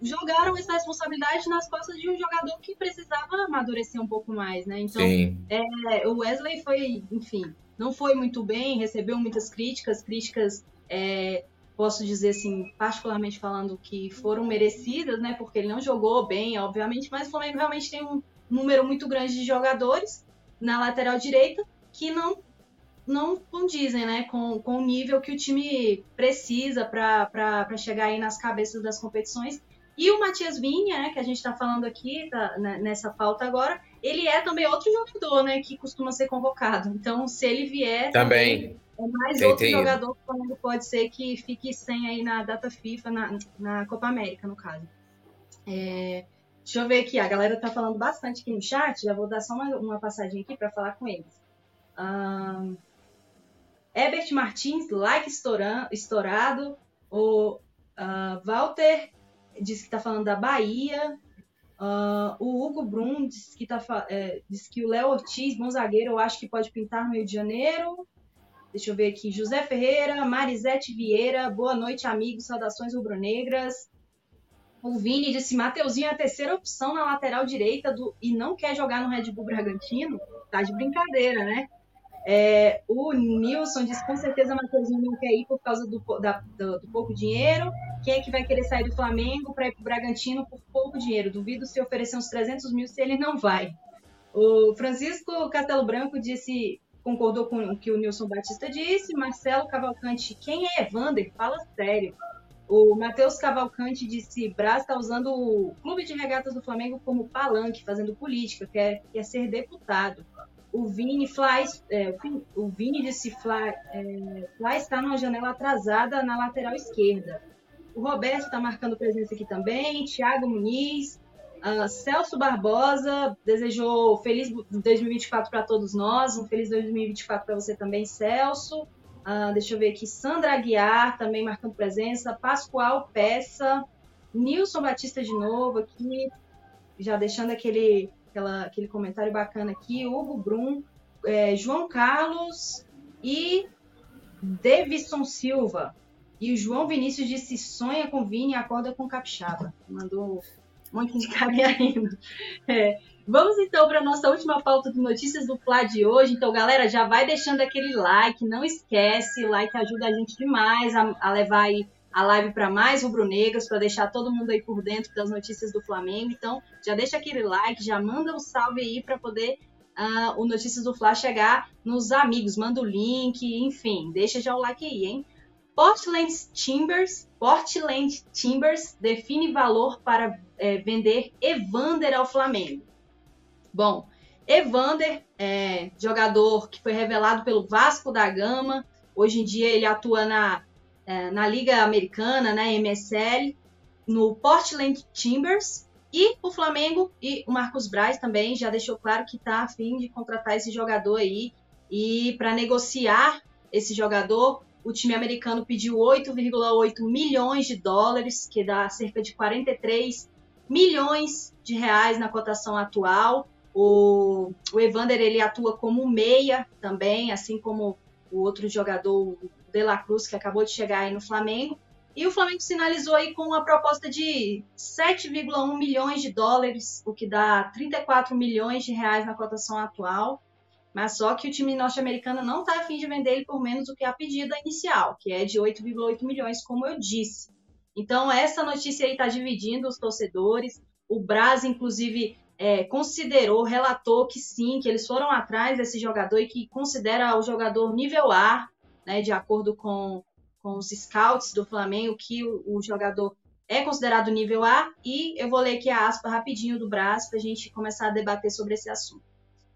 jogaram essa responsabilidade nas costas de um jogador que precisava amadurecer um pouco mais, né? Então, é, o Wesley foi, enfim, não foi muito bem, recebeu muitas críticas, críticas é, posso dizer assim, particularmente falando que foram merecidas, né? Porque ele não jogou bem, obviamente, mas o Flamengo realmente tem um número muito grande de jogadores na lateral direita que não não condizem, né, com, com o nível que o time precisa para chegar aí nas cabeças das competições. E o Matias Vinha, né, que a gente está falando aqui, tá, né, nessa pauta agora, ele é também outro jogador, né, que costuma ser convocado. Então, se ele vier, também, é mais tem, outro jogador que Flamengo pode ser que fique sem aí na data FIFA, na, na Copa América, no caso. É, deixa eu ver aqui, a galera tá falando bastante aqui no chat, já vou dar só uma, uma passadinha aqui para falar com eles. Um, Herbert Martins, like estourado. O uh, Walter disse que está falando da Bahia. Uh, o Hugo Brum disse que, tá, é, que o Léo Ortiz, bom zagueiro, eu acho que pode pintar no Rio de Janeiro. Deixa eu ver aqui. José Ferreira, Marisete Vieira, boa noite, amigos. Saudações rubro-negras. O Vini disse: Mateuzinho é a terceira opção na lateral direita do, e não quer jogar no Red Bull Bragantino? Tá de brincadeira, né? É, o Nilson disse: com certeza Mateuzinho não quer ir por causa do, da, do, do, pouco dinheiro. Quem é que vai querer sair do Flamengo para ir para o Bragantino por pouco dinheiro? Duvido se oferecer uns 300 mil se ele não vai. O Francisco Castelo Branco disse: concordou com o que o Nilson Batista disse. Marcelo Cavalcante, quem é Evander? Fala sério. O Matheus Cavalcante disse: Braz está usando o Clube de Regatas do Flamengo como palanque, fazendo política, quer, quer ser deputado. O Vini, Fly, é, o Vini disse: Fly, é, Fly está numa janela atrasada na lateral esquerda. O Roberto está marcando presença aqui também. Thiago Muniz. Uh, Celso Barbosa desejou feliz 2024 para todos nós, um feliz 2024 para você também, Celso. Uh, deixa eu ver aqui, Sandra Aguiar também marcando presença, Pascoal Peça, Nilson Batista de novo aqui, já deixando aquele, aquela, aquele comentário bacana aqui, Hugo Brum, é, João Carlos e Davidson Silva. E o João Vinícius disse: sonha com Vini e acorda com Capixaba. Mandou um monte de carinha ainda. É. Vamos então para a nossa última pauta de notícias do Fla de hoje. Então, galera, já vai deixando aquele like, não esquece, like ajuda a gente demais a, a levar aí a live para mais rubro-negros, para deixar todo mundo aí por dentro das notícias do Flamengo. Então, já deixa aquele like, já manda um salve aí para poder uh, o Notícias do Fla chegar nos amigos. Manda o link, enfim, deixa já o like aí, hein? Portland Timbers, Portland Timbers define valor para é, vender Evander ao Flamengo. Bom, Evander, é, jogador que foi revelado pelo Vasco da Gama, hoje em dia ele atua na, é, na Liga Americana, né, MSL, no Portland Timbers, e o Flamengo e o Marcos Braz também já deixou claro que está a fim de contratar esse jogador aí. E para negociar esse jogador, o time americano pediu 8,8 milhões de dólares, que dá cerca de 43 milhões de reais na cotação atual. O, o Evander ele atua como meia também, assim como o outro jogador, o De La Cruz, que acabou de chegar aí no Flamengo. E o Flamengo sinalizou aí com uma proposta de 7,1 milhões de dólares, o que dá 34 milhões de reais na cotação atual. Mas só que o time norte-americano não está afim de vender ele por menos do que a pedida inicial, que é de 8,8 milhões, como eu disse. Então, essa notícia aí está dividindo os torcedores. O Braz, inclusive, é, considerou, relatou que sim, que eles foram atrás desse jogador e que considera o jogador nível A, né, de acordo com, com os scouts do Flamengo, que o, o jogador é considerado nível A. E eu vou ler aqui a aspa rapidinho do Braz para a gente começar a debater sobre esse assunto.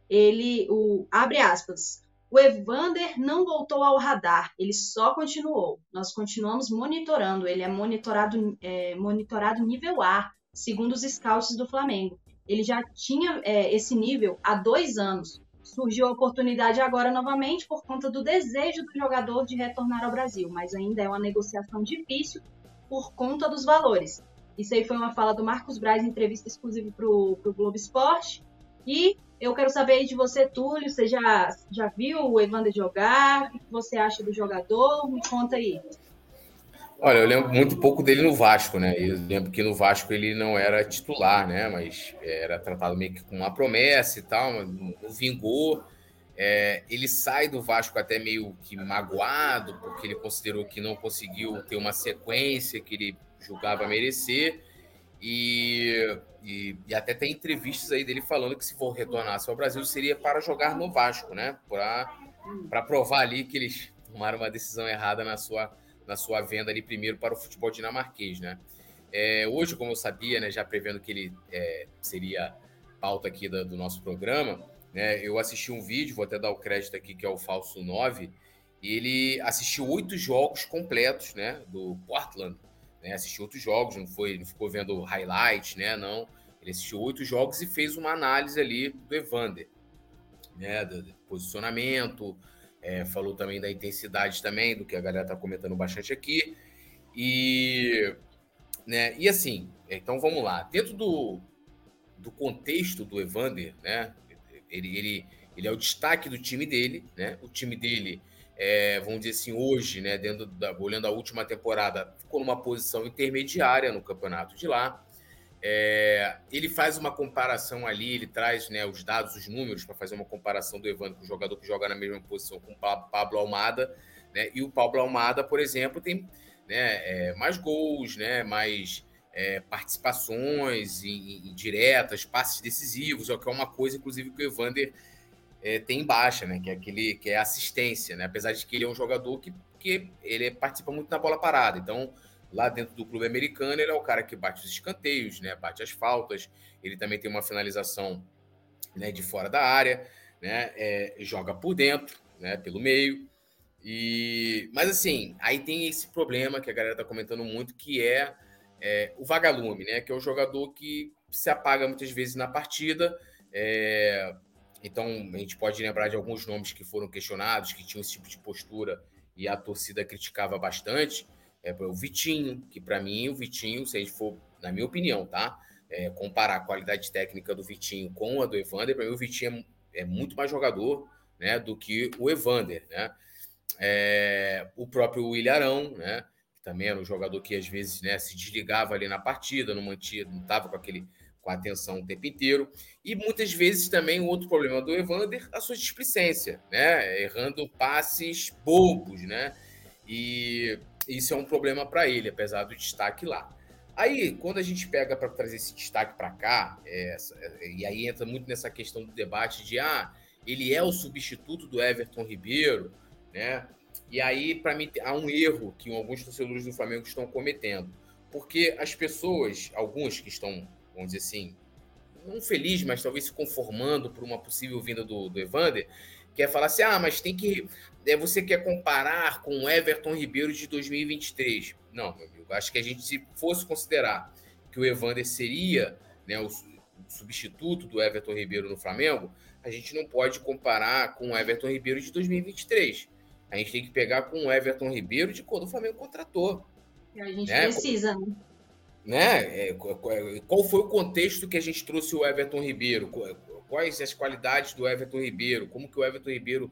Ele, o, abre aspas, o Evander não voltou ao radar, ele só continuou. Nós continuamos monitorando, ele é monitorado, é, monitorado nível A, segundo os scouts do Flamengo ele já tinha é, esse nível há dois anos. Surgiu a oportunidade agora novamente por conta do desejo do jogador de retornar ao Brasil, mas ainda é uma negociação difícil por conta dos valores. Isso aí foi uma fala do Marcos Braz em entrevista exclusiva para o Globo Esporte. E eu quero saber de você, Túlio, você já, já viu o Evander jogar? O que você acha do jogador? Me conta aí. Olha, eu lembro muito pouco dele no Vasco, né? Eu lembro que no Vasco ele não era titular, né? Mas era tratado meio que com uma promessa e tal, mas não vingou. É, ele sai do Vasco até meio que magoado, porque ele considerou que não conseguiu ter uma sequência que ele julgava merecer. E, e, e até tem entrevistas aí dele falando que se for retornasse ao Brasil seria para jogar no Vasco, né? Para provar ali que eles tomaram uma decisão errada na sua na sua venda ali primeiro para o futebol dinamarquês, né? É, hoje, como eu sabia, né, já prevendo que ele é, seria pauta aqui do, do, nosso programa, né, eu assisti um vídeo, vou até dar o crédito aqui, que é o Falso 9, e ele assistiu oito jogos completos, né, do Portland, né, assistiu outros jogos, não foi, não ficou vendo highlights, né, não, ele assistiu oito jogos e fez uma análise ali do Evander, né, do, do posicionamento, é, falou também da intensidade também, do que a galera tá comentando bastante aqui. E, né, e assim, então vamos lá. Dentro do, do contexto do Evander, né? Ele, ele, ele é o destaque do time dele, né? O time dele, é, vamos dizer assim, hoje, né? Dentro da, olhando a última temporada, ficou numa posição intermediária no campeonato de lá. É, ele faz uma comparação ali, ele traz né, os dados, os números, para fazer uma comparação do Evandro com o jogador que joga na mesma posição com o Pablo Almada. Né, e o Pablo Almada, por exemplo, tem né, é, mais gols, né, mais é, participações diretas, passes decisivos, é que é uma coisa, inclusive, que o Evander é, tem em baixa, né, que é aquele que é assistência, né, apesar de que ele é um jogador que, que ele participa muito na bola parada. Então, lá dentro do clube americano, ele é o cara que bate os escanteios, né? Bate as faltas. Ele também tem uma finalização né, de fora da área, né? É, joga por dentro, né? Pelo meio. E mas assim, aí tem esse problema que a galera tá comentando muito, que é, é o vagalume, né? Que é o jogador que se apaga muitas vezes na partida. É, então a gente pode lembrar de alguns nomes que foram questionados, que tinham esse tipo de postura e a torcida criticava bastante é o Vitinho, que para mim o Vitinho, se a gente for, na minha opinião, tá? É, comparar a qualidade técnica do Vitinho com a do Evander, para mim o Vitinho é, é, muito mais jogador né, do que o Evander, né? é, o próprio William Arão, né? Que também era um jogador que às vezes né, se desligava ali na partida, não mantinha, não estava com aquele com atenção o tempo inteiro. E muitas vezes também o outro problema do Evander, a sua displicência, né? Errando passes bobos, né? E isso é um problema para ele, apesar do destaque lá. Aí, quando a gente pega para trazer esse destaque para cá, é, e aí entra muito nessa questão do debate de ah, ele é o substituto do Everton Ribeiro, né? E aí, para mim, há um erro que alguns torcedores do Flamengo estão cometendo. Porque as pessoas, alguns que estão, vamos dizer assim, não felizes, mas talvez se conformando por uma possível vinda do, do Evander, quer falar assim: ah, mas tem que. É, você quer comparar com o Everton Ribeiro de 2023. Não, meu amigo. Acho que a gente, se fosse considerar que o Evander seria né, o substituto do Everton Ribeiro no Flamengo, a gente não pode comparar com o Everton Ribeiro de 2023. A gente tem que pegar com o Everton Ribeiro de quando o Flamengo contratou. A gente né? precisa, né? né? É, qual foi o contexto que a gente trouxe o Everton Ribeiro? Quais as qualidades do Everton Ribeiro? Como que o Everton Ribeiro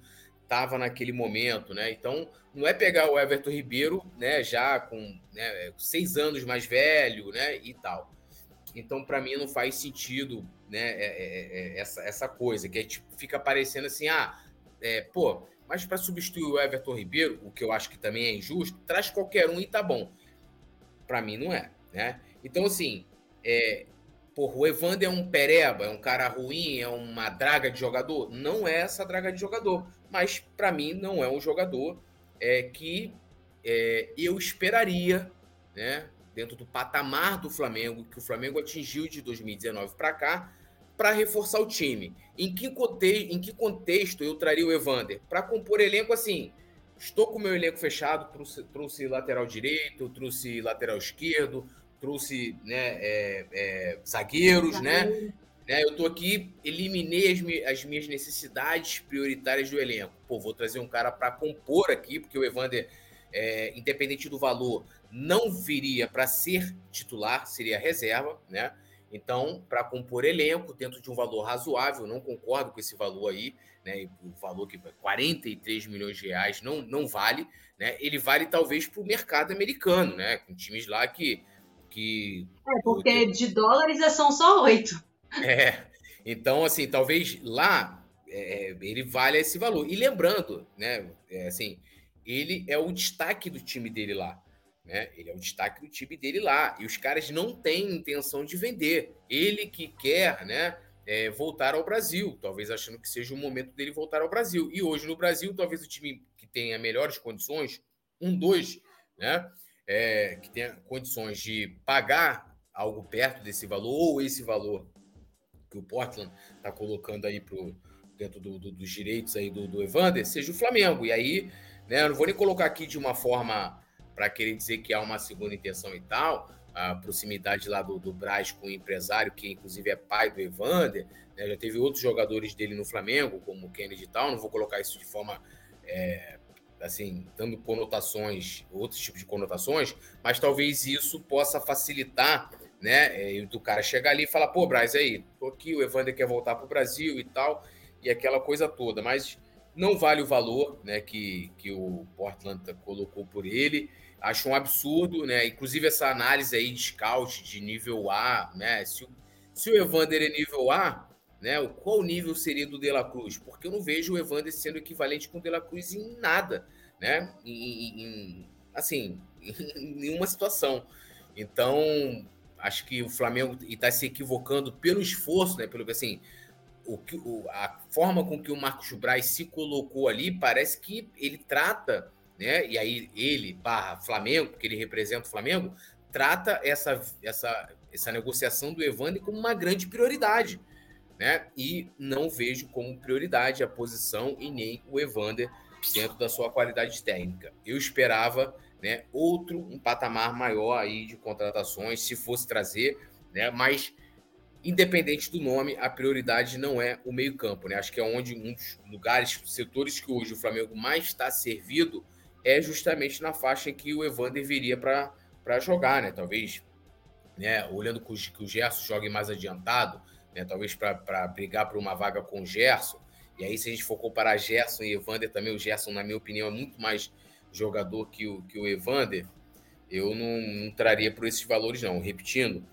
estava naquele momento, né? Então, não é pegar o Everton Ribeiro, né, já com né, seis anos mais velho, né, e tal. Então, para mim, não faz sentido, né, é, é, é, essa, essa coisa, que é, tipo, fica parecendo assim, ah, é, pô, mas para substituir o Everton Ribeiro, o que eu acho que também é injusto, traz qualquer um e tá bom. Para mim, não é, né? Então, assim, é, Porra, o Evander é um pereba, é um cara ruim, é uma draga de jogador? Não é essa draga de jogador. Mas, para mim, não é um jogador é, que é, eu esperaria, né, dentro do patamar do Flamengo, que o Flamengo atingiu de 2019 para cá, para reforçar o time. Em que, contexto, em que contexto eu traria o Evander? Para compor elenco assim. Estou com o meu elenco fechado, trouxe, trouxe lateral direito, trouxe lateral esquerdo, trouxe né, é, é, zagueiros, né? Né? Eu tô aqui, eliminei as, as, minhas necessidades prioritárias do elenco. Pô, vou trazer um cara para compor aqui, porque o Evander, é, independente do valor, não viria para ser titular, seria reserva, né? Então, para compor elenco dentro de um valor razoável, não concordo com esse valor aí, né? O valor que 43 milhões de reais não, não vale, né? Ele vale talvez para o mercado americano, né? Com times lá que que. É, porque de dólares é são só oito. É. Então, assim, talvez lá é, ele valha esse valor. E lembrando, né, é, assim, ele é o destaque do time dele lá. Né? Ele é o destaque do time dele lá. E os caras não têm intenção de vender. Ele que quer, né? É, voltar ao Brasil, talvez achando que seja o momento dele voltar ao Brasil. E hoje no Brasil, talvez o time que tenha melhores condições, um, dois, né? é, que tenha condições de pagar algo perto desse valor ou esse valor que o Portland está colocando aí pro, dentro do, do, dos direitos aí do, do Evander, seja o Flamengo. E aí, né, eu não vou nem colocar aqui de uma forma para querer dizer que há uma segunda intenção e tal, a proximidade lá do, do Braz com o empresário, que inclusive é pai do Evander, né, já teve outros jogadores dele no Flamengo, como o Kennedy e tal, não vou colocar isso de forma é, assim, dando conotações, outros tipos de conotações, mas talvez isso possa facilitar, né, é, do cara chegar ali e falar, pô, Braz, aí, tô aqui, o Evander quer voltar para o Brasil e tal, e aquela coisa toda, mas não vale o valor, né, que, que o Portland colocou por ele, acho um absurdo, né, inclusive essa análise aí de scout de nível A, né, se o, se o Evander é nível A, né? Qual nível seria do De La Cruz? Porque eu não vejo o Evander sendo equivalente com o De La Cruz em nada, né? Em, em, assim, em nenhuma situação. Então, acho que o Flamengo está se equivocando pelo esforço, né? Pelo assim, o que, o, a forma com que o Marcos Braz se colocou ali parece que ele trata, né? E aí ele barra Flamengo, porque ele representa o Flamengo, trata essa, essa, essa negociação do Evander como uma grande prioridade né? E não vejo como prioridade a posição e nem o Evander dentro da sua qualidade técnica. Eu esperava, né, outro um patamar maior aí de contratações, se fosse trazer, né? Mas independente do nome, a prioridade não é o meio-campo, né? Acho que é onde um dos lugares, setores que hoje o Flamengo mais está servido é justamente na faixa em que o Evander viria para jogar, né? Talvez, né, olhando que o Gerson jogue mais adiantado, né? talvez para brigar por uma vaga com o Gerson. E aí, se a gente for comparar Gerson e Evander, também o Gerson, na minha opinião, é muito mais jogador que o, que o Evander. Eu não, não traria por esses valores, não. Repetindo,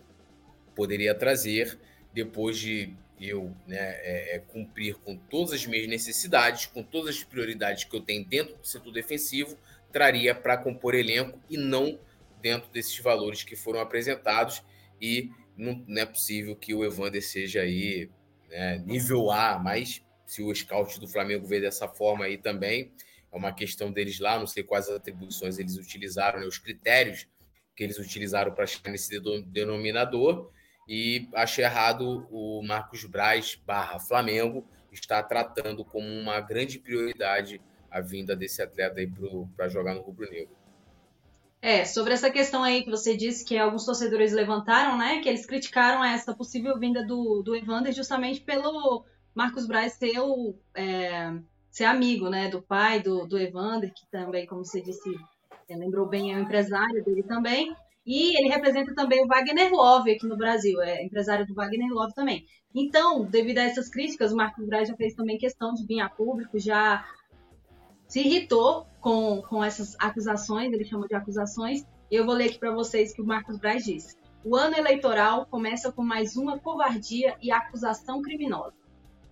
poderia trazer depois de eu né, é, é, cumprir com todas as minhas necessidades, com todas as prioridades que eu tenho dentro do setor defensivo, traria para compor elenco e não dentro desses valores que foram apresentados. E não, não é possível que o Evander seja aí né, nível A, mas se o scout do Flamengo vê dessa forma aí também, é uma questão deles lá, não sei quais atribuições eles utilizaram, né, os critérios que eles utilizaram para chegar nesse denominador, e acho errado o Marcos Braz barra Flamengo estar tratando como uma grande prioridade a vinda desse atleta aí para jogar no Rubro Negro. É, sobre essa questão aí que você disse que alguns torcedores levantaram, né? Que eles criticaram essa possível vinda do, do Evander justamente pelo Marcos Braz ser, o, é, ser amigo, né? Do pai do, do Evander, que também, como você disse, é, lembrou bem, é o empresário dele também. E ele representa também o Wagner Love aqui no Brasil, é empresário do Wagner Love também. Então, devido a essas críticas, o Marcos Braz já fez também questão de vir a público, já se irritou com, com essas acusações, ele chamou de acusações, eu vou ler aqui para vocês que o Marcos Braz disse. O ano eleitoral começa com mais uma covardia e acusação criminosa.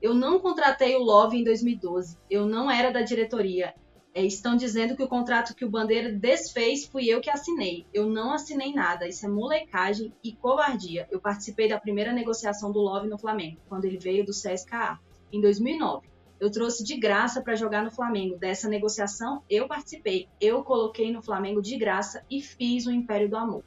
Eu não contratei o Love em 2012, eu não era da diretoria. É, estão dizendo que o contrato que o Bandeira desfez fui eu que assinei. Eu não assinei nada, isso é molecagem e covardia. Eu participei da primeira negociação do Love no Flamengo, quando ele veio do CSKA, em 2009 eu trouxe de graça para jogar no Flamengo. Dessa negociação eu participei. Eu coloquei no Flamengo de graça e fiz o Império do Amor.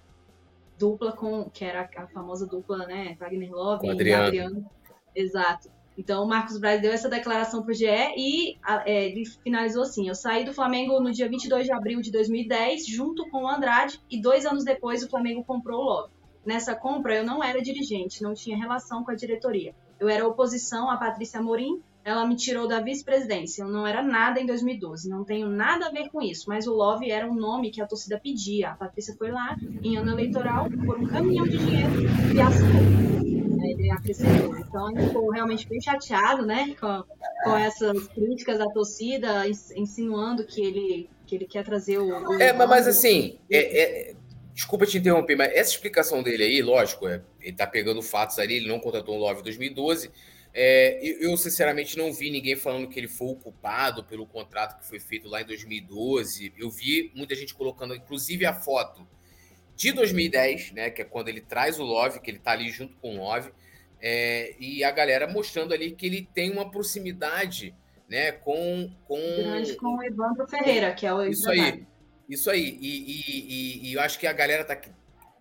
Dupla com, que era a famosa dupla, né? Wagner Love e Adriano. Adriano. Exato. Então o Marcos Braz deu essa declaração para o GE e é, ele finalizou assim: Eu saí do Flamengo no dia 22 de abril de 2010, junto com o Andrade, e dois anos depois o Flamengo comprou o Love. Nessa compra eu não era dirigente, não tinha relação com a diretoria. Eu era oposição a Patrícia Morim ela me tirou da vice-presidência. Eu não era nada em 2012, não tenho nada a ver com isso, mas o Love era um nome que a torcida pedia. A Patrícia foi lá em ano eleitoral por um caminhão de dinheiro e assinou. Acrescentou. Então ele ficou realmente bem chateado, né, com, com essas críticas da torcida, insinuando que ele, que ele quer trazer o. o é, mas assim, é, é, Desculpa te interromper, mas essa explicação dele aí, lógico, é, ele tá pegando fatos ali, ele não contratou o Love em 2012, é, eu, sinceramente, não vi ninguém falando que ele foi o culpado pelo contrato que foi feito lá em 2012. Eu vi muita gente colocando, inclusive, a foto de 2010, né? Que é quando ele traz o Love, que ele tá ali junto com o Love. É, e a galera mostrando ali que ele tem uma proximidade né, com. com Grande com o Evandro Ferreira, que é o Isso aí. Isso aí. E, e, e, e, eu acho que a galera tá,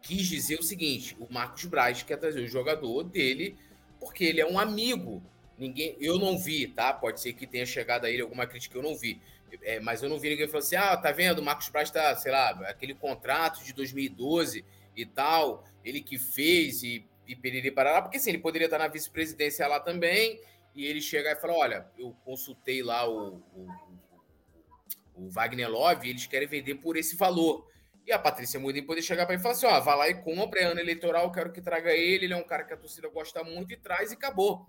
quis dizer o seguinte: o Marcos Braz quer trazer o jogador dele porque ele é um amigo. Ninguém, eu não vi, tá? Pode ser que tenha chegado a ele alguma crítica, eu não vi. É, mas eu não vi ninguém falando assim: ah, tá vendo, o Marcos Braz tá, sei lá, aquele contrato de 2012 e tal, ele que fez e, e periri lá, porque assim, ele poderia estar na vice-presidência lá também, e ele chegar e falar: olha, eu consultei lá o, o, o Wagner Love eles querem vender por esse valor. E a Patrícia Mudem poder chegar para ele e falar assim: ó, vai lá e compra, é ano eleitoral, quero que traga ele, ele é um cara que a torcida gosta muito e traz e acabou.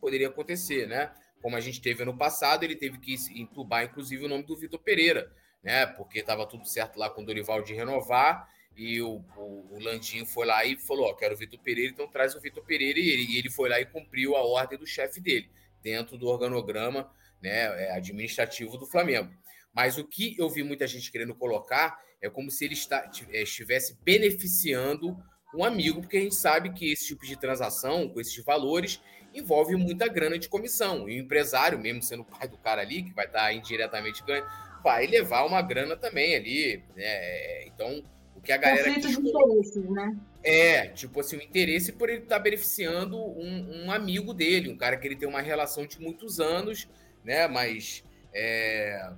Poderia acontecer, né? Como a gente teve ano passado, ele teve que entubar, inclusive, o nome do Vitor Pereira, né? Porque estava tudo certo lá com o Dorival de renovar. E o, o, o Landinho foi lá e falou: Ó, quero o Vitor Pereira, então traz o Vitor Pereira. E ele, e ele foi lá e cumpriu a ordem do chefe dele, dentro do organograma né, é, administrativo do Flamengo. Mas o que eu vi muita gente querendo colocar é como se ele está, é, estivesse beneficiando um amigo, porque a gente sabe que esse tipo de transação, com esses valores, envolve muita grana de comissão. E o empresário, mesmo sendo pai do cara ali, que vai estar indiretamente ganhando, vai levar uma grana também ali. Né? Então, o que a galera. Conflito de interesses, né? É, tipo assim, o interesse por ele estar beneficiando um, um, amigo dele, um cara que ele tem uma relação de muitos anos, né? Mas. É,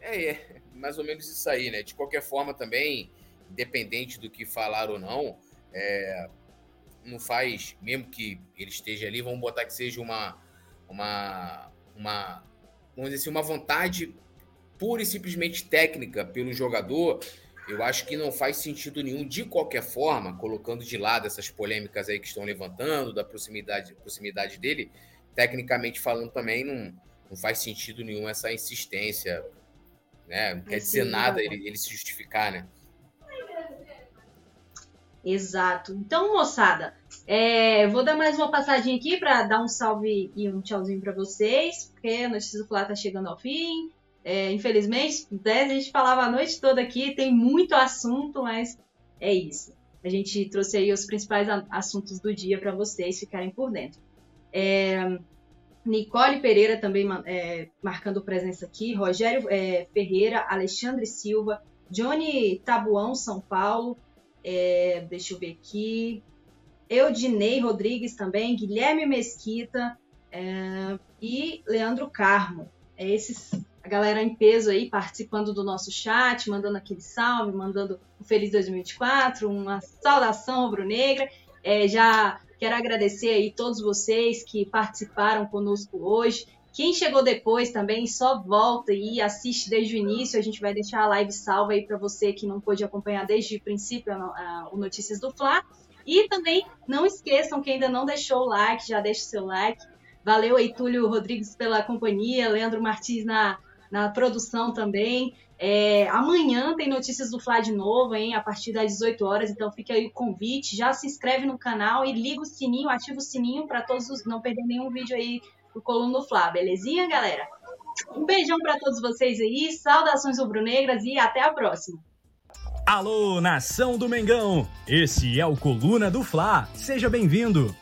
é, é mais ou menos isso aí, né? De qualquer forma, também, independente do que falar ou não, é, não faz, mesmo que ele esteja ali, vamos botar que seja uma, uma, uma, vamos dizer assim, uma vontade pura e simplesmente técnica pelo jogador, eu acho que não faz sentido nenhum, de qualquer forma, colocando de lado essas polêmicas aí que estão levantando, da proximidade, proximidade dele, tecnicamente falando também, não, não faz sentido nenhum essa insistência, né? Não quer dizer nada ele, ele se justificar, né? Exato. Então, moçada, é, vou dar mais uma passadinha aqui para dar um salve e um tchauzinho para vocês, porque a notícia do Flá tá chegando ao fim. É, infelizmente, pudesse, a gente falava a noite toda aqui, tem muito assunto, mas é isso. A gente trouxe aí os principais assuntos do dia para vocês ficarem por dentro. É, Nicole Pereira também é, marcando presença aqui, Rogério é, Ferreira, Alexandre Silva, Johnny Tabuão, São Paulo, é, deixa eu ver aqui. Eudinei Rodrigues também, Guilherme Mesquita é, e Leandro Carmo. É esses, a galera em peso aí participando do nosso chat, mandando aquele salve, mandando um feliz 2024, uma saudação rubro-negra. É, já quero agradecer aí todos vocês que participaram conosco hoje. Quem chegou depois também, só volta e assiste desde o início. A gente vai deixar a live salva aí para você que não pôde acompanhar desde o princípio o Notícias do Fla. E também não esqueçam que ainda não deixou o like, já deixa o seu like. Valeu aí, Túlio Rodrigues, pela companhia, Leandro Martins na, na produção também. É, amanhã tem notícias do Fla de novo, hein? A partir das 18 horas, então fica aí o convite. Já se inscreve no canal e liga o sininho, ativa o sininho para todos os, não perder nenhum vídeo aí pro Coluna do Fla, belezinha, galera? Um beijão para todos vocês aí, saudações rubro-negras e até a próxima. Alô, nação do Mengão! Esse é o Coluna do Fla. Seja bem-vindo.